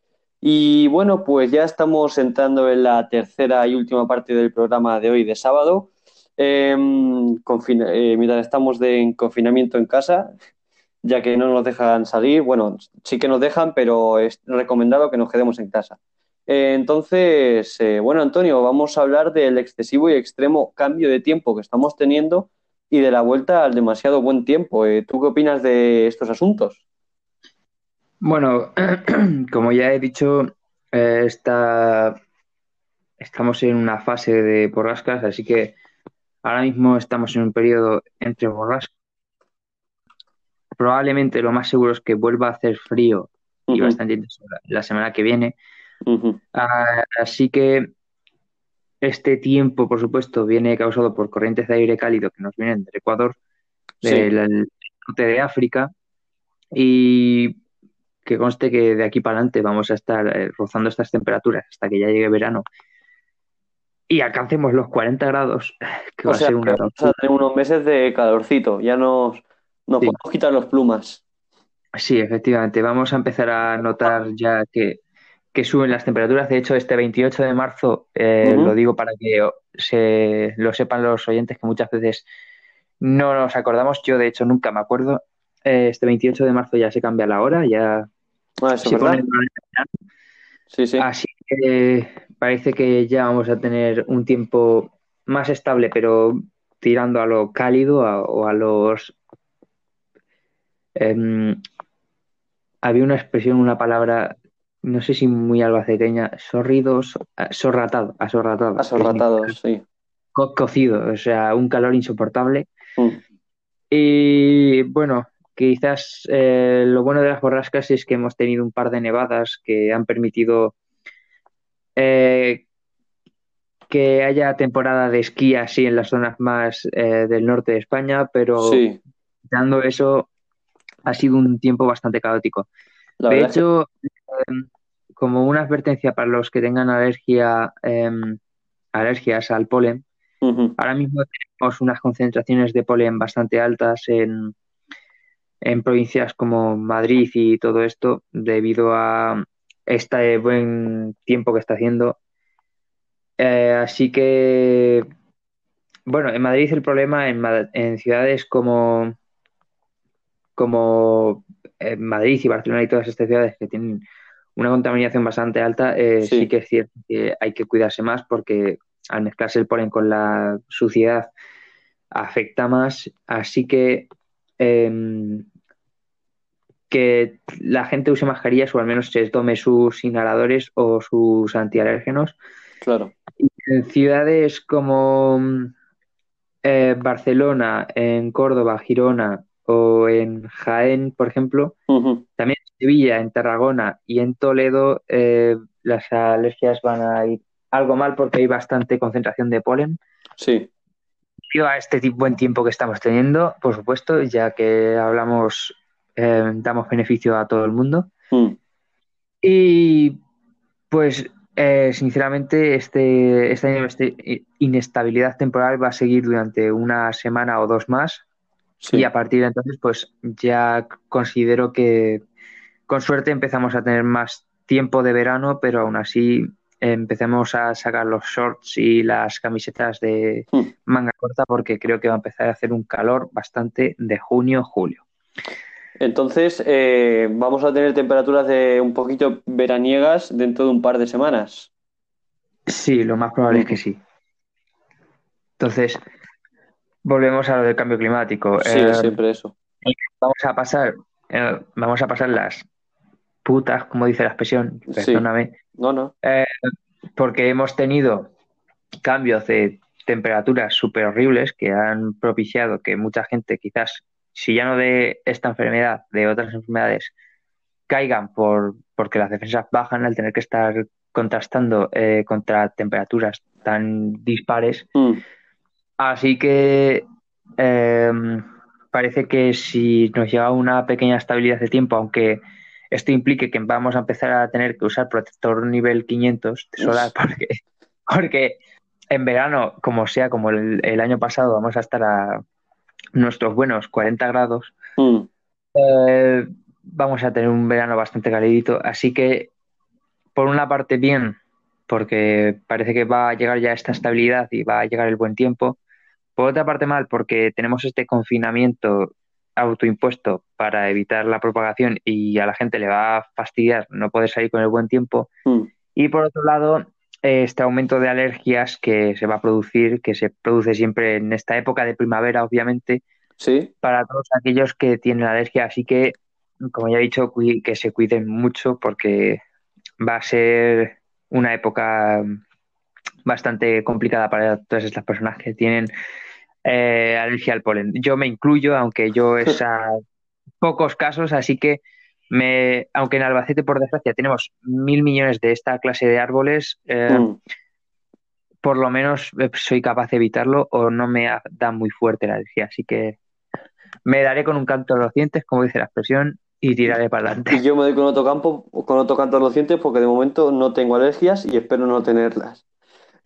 Y bueno, pues ya estamos entrando en la tercera y última parte del programa de hoy de sábado. Confina- eh, mientras estamos de, en confinamiento en casa, ya que no nos dejan salir, bueno, sí que nos dejan, pero es recomendado que nos quedemos en casa. Eh, entonces, eh, bueno, Antonio, vamos a hablar del excesivo y extremo cambio de tiempo que estamos teniendo y de la vuelta al demasiado buen tiempo. Eh, ¿tú qué opinas de estos asuntos? Bueno, como ya he dicho, eh, está- estamos en una fase de borrascas, así que ahora mismo estamos en un periodo entre borrascas. Probablemente lo más seguro es que vuelva a hacer frío y bastante intenso la, la semana que viene. Ah, así que este tiempo, por supuesto, viene causado por corrientes de aire cálido que nos vienen del Ecuador, Sí, del norte de África, y que conste que de aquí para adelante vamos a estar eh, rozando estas temperaturas hasta que ya llegue verano y alcancemos los 40 grados, que o va a ser una vamos a locura. tener unos meses de calorcito, ya nos, nos Sí, podemos quitar los plumas. sí, efectivamente, vamos a empezar a notar ya que, que suben las temperaturas. De hecho, este 28 de marzo, eh, lo digo para que se lo sepan los oyentes, que muchas veces no nos acordamos, yo de hecho nunca me acuerdo. Eh, este 28 de marzo ya se cambia la hora, ya Ah, eso es verdad. Sí, sí. Así que parece que ya vamos a tener un tiempo más estable, pero tirando a lo cálido a- o a los... em, había una expresión, una palabra, no sé si muy albaceteña, sorridos, sorratado, asorratado, Asorratados, sí. co- cocido, o sea, un calor insoportable. Mm, Y bueno, quizás eh, lo bueno de las borrascas es que hemos tenido un par de nevadas que han permitido eh, que haya temporada de esquí así en las zonas más eh, del norte de España, pero Sí, dando eso ha sido un tiempo bastante caótico. la De que hecho, em, como una advertencia para los que tengan alergia, em, alergias al polen, ahora mismo tenemos unas concentraciones de polen bastante altas en, en provincias como Madrid y todo esto, debido a este buen tiempo que está haciendo. Eh, así que, bueno, en Madrid el problema, en, ciudades como, como eh, Madrid y Barcelona y todas estas ciudades que tienen una contaminación bastante alta, eh, sí sí, que es cierto que hay que cuidarse más porque al mezclarse el polen con la suciedad afecta más. Así que em, que la gente use mascarillas o al menos se tome sus inhaladores o sus antialérgenos. claro. En ciudades como eh, Barcelona, en Córdoba, Girona o en Jaén, por ejemplo, también en Sevilla, en Tarragona y en Toledo, eh, las alergias van a ir algo mal porque hay bastante concentración de polen. Sí, A este buen tiempo que estamos teniendo, por supuesto, ya que hablamos, eh, damos beneficio a todo el mundo. mm, Y pues, eh, sinceramente, este, esta ineste- inestabilidad temporal va a seguir durante una semana o dos más. Y a partir de entonces, pues ya considero que con suerte empezamos a tener más tiempo de verano, pero aún así eh, empecemos a sacar los shorts y las camisetas de Mm. manga corta porque creo que va a empezar a hacer un calor bastante de junio, julio. Entonces, eh, vamos a tener temperaturas de un poquito veraniegas dentro de un par de semanas. Sí, lo más probable es que Ujú. sí. Entonces, volvemos a lo del cambio climático. Sí, Eh, siempre eso. vamos a pasar, eh, vamos a pasar las putas, como dice la expresión, Sí. perdóname, No, no. eh, porque hemos tenido cambios de temperaturas súper horribles que han propiciado que mucha gente, quizás, si ya no de esta enfermedad, de otras enfermedades, caigan por, porque las defensas bajan al tener que estar contrastando eh, contra temperaturas tan dispares. Mm, Así que eh, parece que si nos llega una pequeña estabilidad de tiempo, aunque esto implique que vamos a empezar a tener que usar protector nivel 500 de solar, porque, porque en verano, como sea, como el, el año pasado, vamos a estar a nuestros buenos 40 grados, mm, eh, vamos a tener un verano bastante calidito, así que por una parte bien, porque parece que va a llegar ya esta estabilidad y va a llegar el buen tiempo. Por otra parte mal, porque tenemos este confinamiento autoimpuesto para evitar la propagación y a la gente le va a fastidiar no poder salir con el buen tiempo. Mm, Y por otro lado, este aumento de alergias que se va a producir, que se produce siempre en esta época de primavera, obviamente, Sí, para todos aquellos que tienen alergia. Así que, como ya he dicho, que se cuiden mucho porque va a ser una época bastante complicada para todas estas personas que tienen eh, alergia al polen. Yo me incluyo, aunque yo es a pocos casos, así que me, aunque en Albacete, por desgracia, tenemos mil millones de esta clase de árboles, eh, mm, por lo menos eh, soy capaz de evitarlo o no me da muy fuerte la alergia. Así que me daré con un canto a los dientes, como dice la expresión, y tiraré para Y adelante. yo me doy con otro campo, con otro canto a los dientes porque de momento no tengo alergias y espero no tenerlas.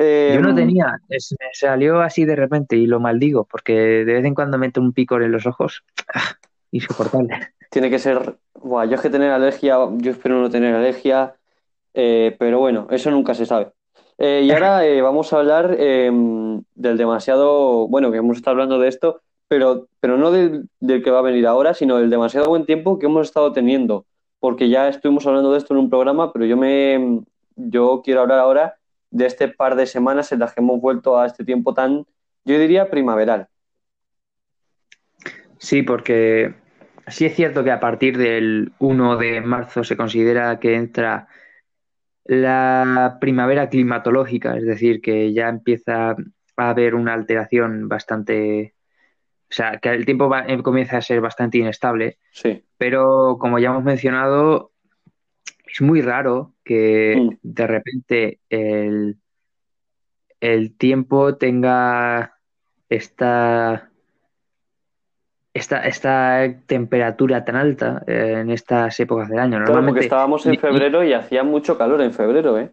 Eh, Yo no tenía, es- me salió así de repente y lo maldigo, porque de vez en cuando me entra un picor en los ojos. ¡Ah! Insoportable. Tiene que ser. Buah, yo es que tener alergia, yo espero no tener alergia, eh, pero bueno, eso nunca se sabe. Eh, y ahora eh, vamos a hablar eh, del demasiado. Bueno, que hemos estado hablando de esto, pero, pero no del, del que va a venir ahora, sino del demasiado buen tiempo que hemos estado teniendo. Porque ya estuvimos hablando de esto en un programa, pero yo me. Yo quiero hablar ahora de este par de semanas en las que hemos vuelto a este tiempo tan, yo diría, primaveral. Sí, porque sí es cierto que a partir del 1 de marzo se considera que entra la primavera climatológica, es decir, que ya empieza a haber una alteración bastante, o sea, que el tiempo va- eh, comienza a ser bastante inestable, Sí. pero como ya hemos mencionado, es muy raro que Mm. de repente el, el tiempo tenga esta, esta, esta temperatura tan alta eh, en estas épocas del año. Claro, porque Normalmente, estábamos en febrero y hacía mucho calor en febrero, ¿eh?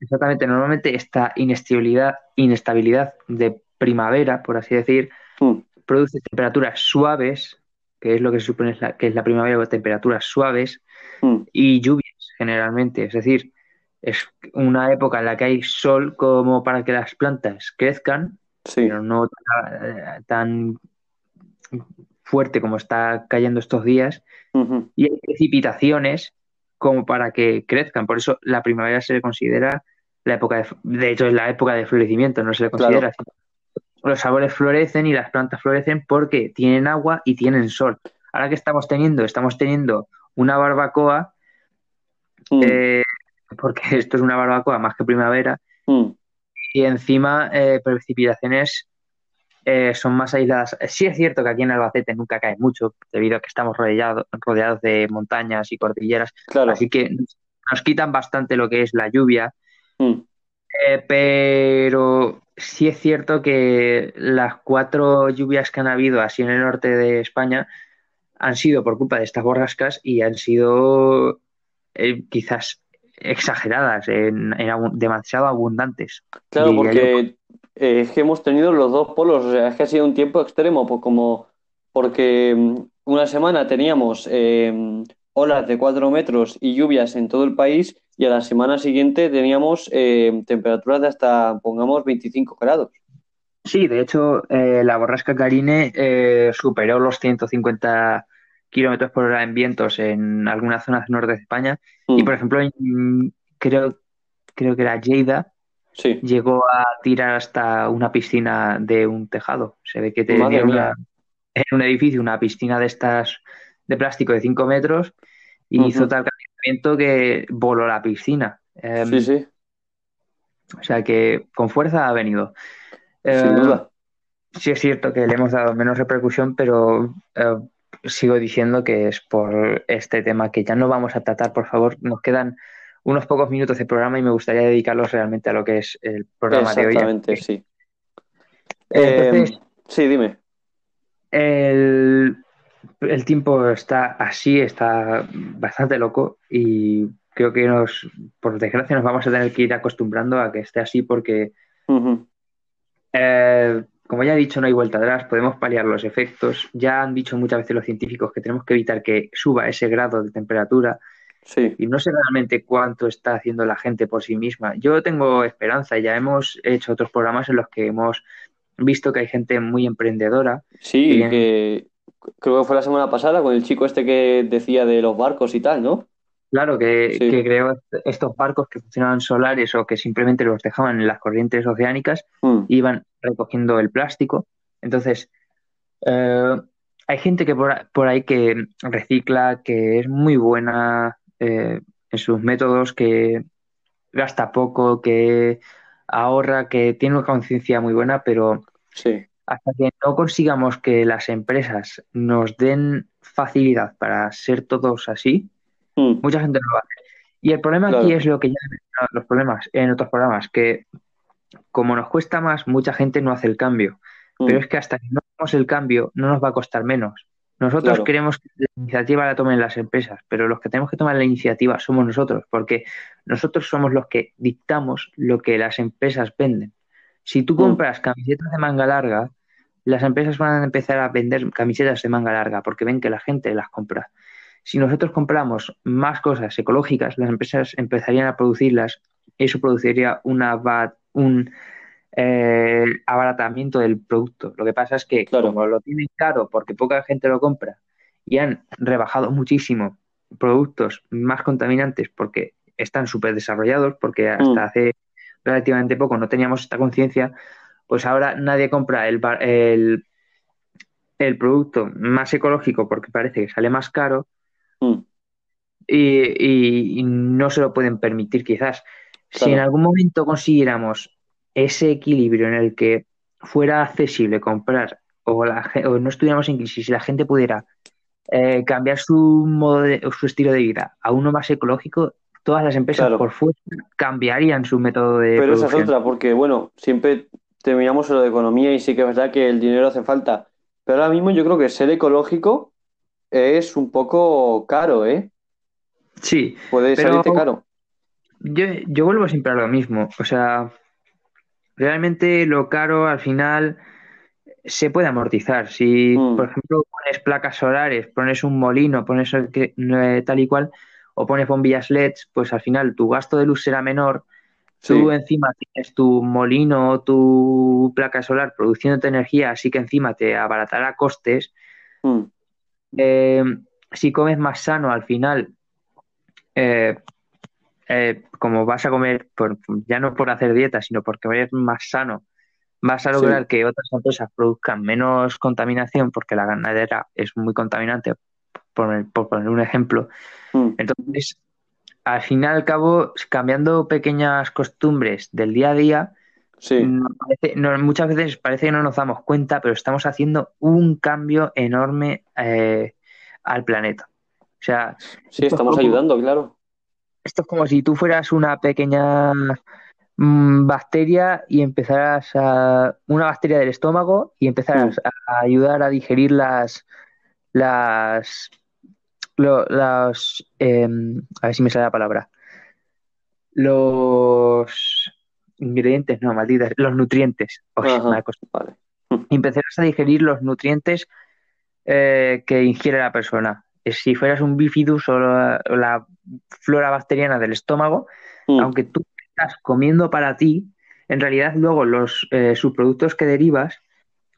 exactamente, normalmente esta inestabilidad, inestabilidad de primavera, por así decir, Mm, produce temperaturas suaves, que es lo que se supone es la- que es la primavera, temperaturas suaves, mm, y lluvias generalmente. Es decir, es una época en la que hay sol como para que las plantas crezcan, Sí, pero no tan, fuerte como está cayendo estos días, y hay precipitaciones como para que crezcan. Por eso la primavera se le considera la época de, de hecho es la época de florecimiento, no se le considera así. Los árboles florecen y las plantas florecen porque tienen agua y tienen sol. Ahora que estamos teniendo, estamos teniendo una barbacoa mm, eh, porque esto es una barbacoa más que primavera, mm, y encima eh, precipitaciones eh, son más aisladas. Sí es cierto que aquí en Albacete nunca cae mucho, debido a que estamos rodeados, rodeados de montañas y cordilleras, claro, así que nos quitan bastante lo que es la lluvia, mm, eh, pero sí es cierto que las cuatro lluvias que han habido así en el norte de España han sido por culpa de estas borrascas y han sido eh, quizás exageradas, en- en abu- demasiado abundantes. claro, yo. porque eh, es que hemos tenido los dos polos, o sea, es que ha sido un tiempo extremo, pues como porque mm, una semana teníamos eh, olas de 4 metros y lluvias en todo el país y a la semana siguiente teníamos eh, temperaturas de hasta, pongamos, 25 grados. Sí, de hecho, la borrasca Karine superó los 150 kilómetros por hora en vientos en algunas zonas norte de España. Y Mm, por ejemplo, en- creo, creo que era Lleida, sí, llegó a tirar hasta una piscina de un tejado. Se ve que tenía una, en un edificio una piscina de estas de plástico de 5 metros y hizo tal calentamiento que voló la piscina. Em, sí, sí, O sea que con fuerza ha venido. sin Eh, duda. Sí es cierto que le hemos dado menos repercusión, pero eh, sigo diciendo que es por este tema que ya no vamos a tratar, por favor. Nos quedan unos pocos minutos de programa y me gustaría dedicarlos realmente a lo que es el programa de hoy. Exactamente, sí. Eh, Entonces, sí, dime. el, el tiempo está así, está bastante loco y creo que nos, por desgracia, nos vamos a tener que ir acostumbrando a que esté así porque Eh, como ya he dicho, no hay vuelta atrás, podemos paliar los efectos. Ya han dicho muchas veces los científicos que tenemos que evitar que suba ese grado de temperatura. Sí, y no sé realmente cuánto está haciendo la gente por sí misma. Yo tengo esperanza, ya hemos hecho otros programas en los que hemos visto que hay gente muy emprendedora. sí, Bien. que creo que fue la semana pasada con el chico este que decía de los barcos y tal, ¿no? Claro, que, Sí. que creó est- estos barcos que funcionaban solares o que simplemente los dejaban en las corrientes oceánicas Mm, iban recogiendo el plástico. Entonces, eh, hay gente que por, ahí que recicla, que es muy buena eh, en sus métodos, que gasta poco, que ahorra, que tiene una conciencia muy buena, pero sí, hasta que no consigamos que las empresas nos den facilidad para ser todos así, Mm, mucha gente no lo hace. Y el problema aquí es lo que ya he mencionado en los problemas en otros programas, que como nos cuesta más, mucha gente no hace el cambio. mm, Pero es que hasta que no hagamos el cambio, no nos va a costar menos. Nosotros Claro. queremos que la iniciativa la tomen las empresas, pero los que tenemos que tomar la iniciativa somos nosotros, porque nosotros somos los que dictamos lo que las empresas venden. Si tú Mm. compras camisetas de manga larga, las empresas van a empezar a vender camisetas de manga larga porque ven que la gente las compra. Si nosotros compramos más cosas ecológicas, las empresas empezarían a producirlas y eso produciría una, un eh, abaratamiento del producto. Lo que pasa es que Claro. como lo tienen caro porque poca gente lo compra y han rebajado muchísimo productos más contaminantes porque están súper desarrollados, porque hasta Mm. hace relativamente poco no teníamos esta conciencia, pues ahora nadie compra el, el, el producto más ecológico porque parece que sale más caro mm, y, y- y no se lo pueden permitir quizás. Si en algún momento consiguiéramos ese equilibrio en el que fuera accesible comprar o, la o no estuviéramos en crisis y la gente pudiera eh, cambiar su modo de- o su estilo de vida a uno más ecológico, todas las empresas Claro. por fuerza cambiarían su método de Pero esa es otra, porque bueno, siempre terminamos en lo de economía y sí que es verdad que el dinero hace falta. Pero ahora mismo yo creo que ser ecológico es un poco caro, ¿eh? Sí, Puede Pero- salirte caro. Yo, yo vuelvo siempre a lo mismo. O sea, realmente lo caro al final se puede amortizar. Si, Mm. por ejemplo, pones placas solares, pones un molino, pones eh, tal y cual, o pones bombillas LEDs, pues al final tu gasto de luz será menor. Tú encima tienes tu molino o tu placa solar produciéndote energía, así que encima te abaratará costes. mm, Eh, si comes más sano al final, eh, eh, como vas a comer, por- ya no por hacer dieta, sino por comer más sano, vas a Sí. lograr que otras empresas produzcan menos contaminación, porque la ganadera es muy contaminante, por, por poner un ejemplo. mm, Entonces, al fin y al cabo, cambiando pequeñas costumbres del día a día, sí, nos parece- no- muchas veces parece que no nos damos cuenta, pero estamos haciendo un cambio enorme eh, al planeta. O sea, sí, estamos ayudando, claro. Esto es como si tú fueras una pequeña mm, bacteria y empezaras a una bacteria del estómago y empezaras a ayudar a digerir las las em, a ver si me sale la palabra. Los ingredientes no malditas los nutrientes. Me ha costado. Vale. empezarás a digerir los nutrientes eh, que ingiere la persona si fueras un bifidus o la, o la flora bacteriana del estómago Mm, aunque tú estás comiendo para ti, en realidad luego los eh, subproductos que derivas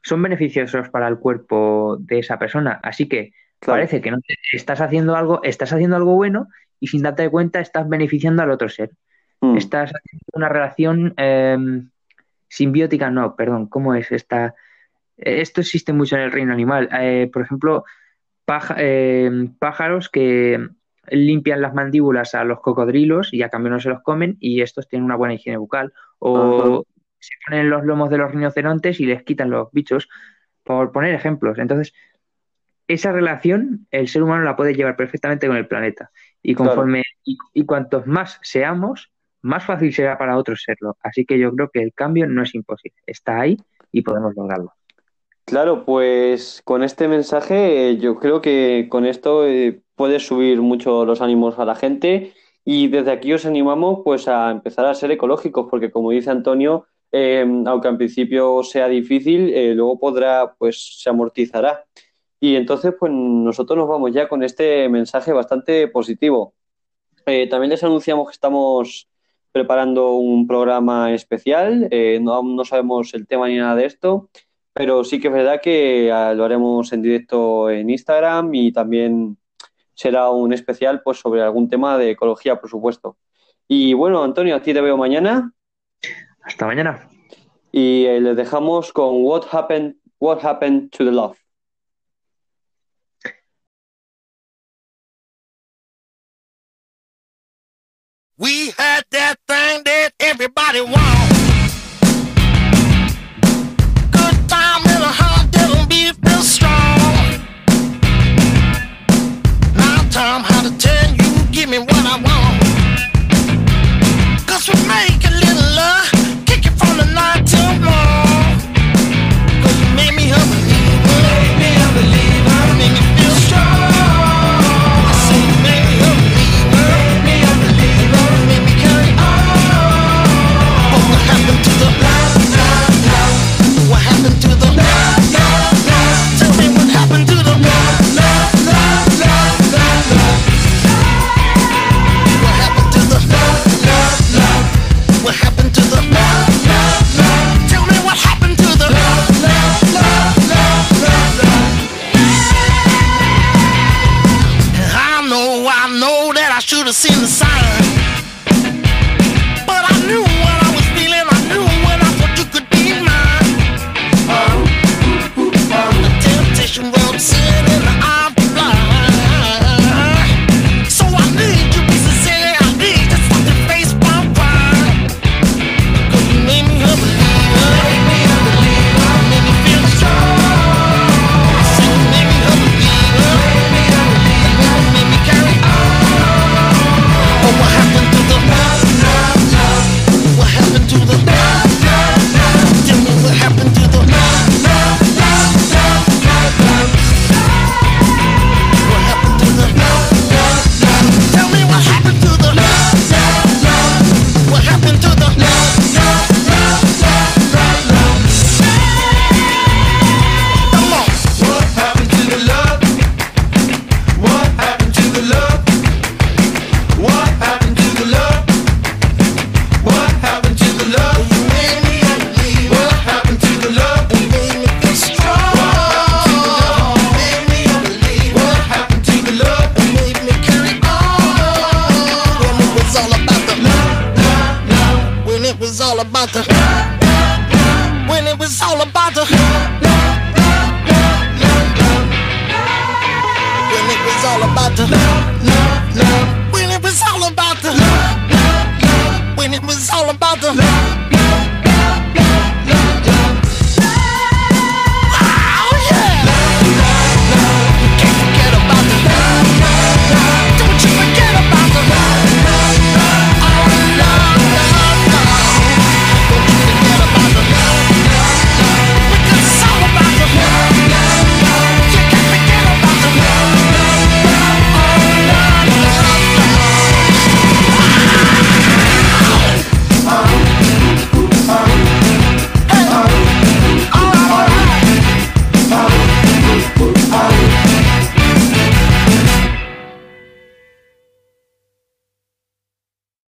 son beneficiosos para el cuerpo de esa persona. Así que claro. parece que no te- estás haciendo algo, estás haciendo algo bueno y sin darte cuenta estás beneficiando al otro ser. Mm, Estás haciendo una relación eh, simbiótica, no, perdón, ¿cómo es esta? Eh, Esto existe mucho en el reino animal. Eh, por ejemplo, paja- eh, pájaros que limpian las mandíbulas a los cocodrilos y a cambio no se los comen y estos tienen una buena higiene bucal. O se ponen los lomos de los rinocerontes y les quitan los bichos, por poner ejemplos. Entonces, esa relación el ser humano la puede llevar perfectamente con el planeta. Y conforme, y, y cuantos más seamos, más fácil será para otros serlo. Así que yo creo que el cambio no es imposible. Está ahí y podemos lograrlo. Claro, pues con este mensaje eh, yo creo que con esto eh, puedes subir mucho los ánimos a la gente y desde aquí os animamos pues a empezar a ser ecológicos porque como dice Antonio, eh, aunque al principio sea difícil, eh, luego podrá pues se amortizará. Y entonces pues nosotros nos vamos ya con este mensaje bastante positivo. también les anunciamos que estamos preparando un programa especial, no, no sabemos el tema ni nada de esto pero sí que es verdad que ah, lo haremos en directo en Instagram y también será un especial pues, sobre algún tema de ecología, por supuesto. Y bueno, Antonio, a ti te veo mañana. Hasta mañana. Y eh, les dejamos con What Happened, What Happened to the Love. We had that thing that everybody wants. time how to tell you, give me what I want. Cause for me,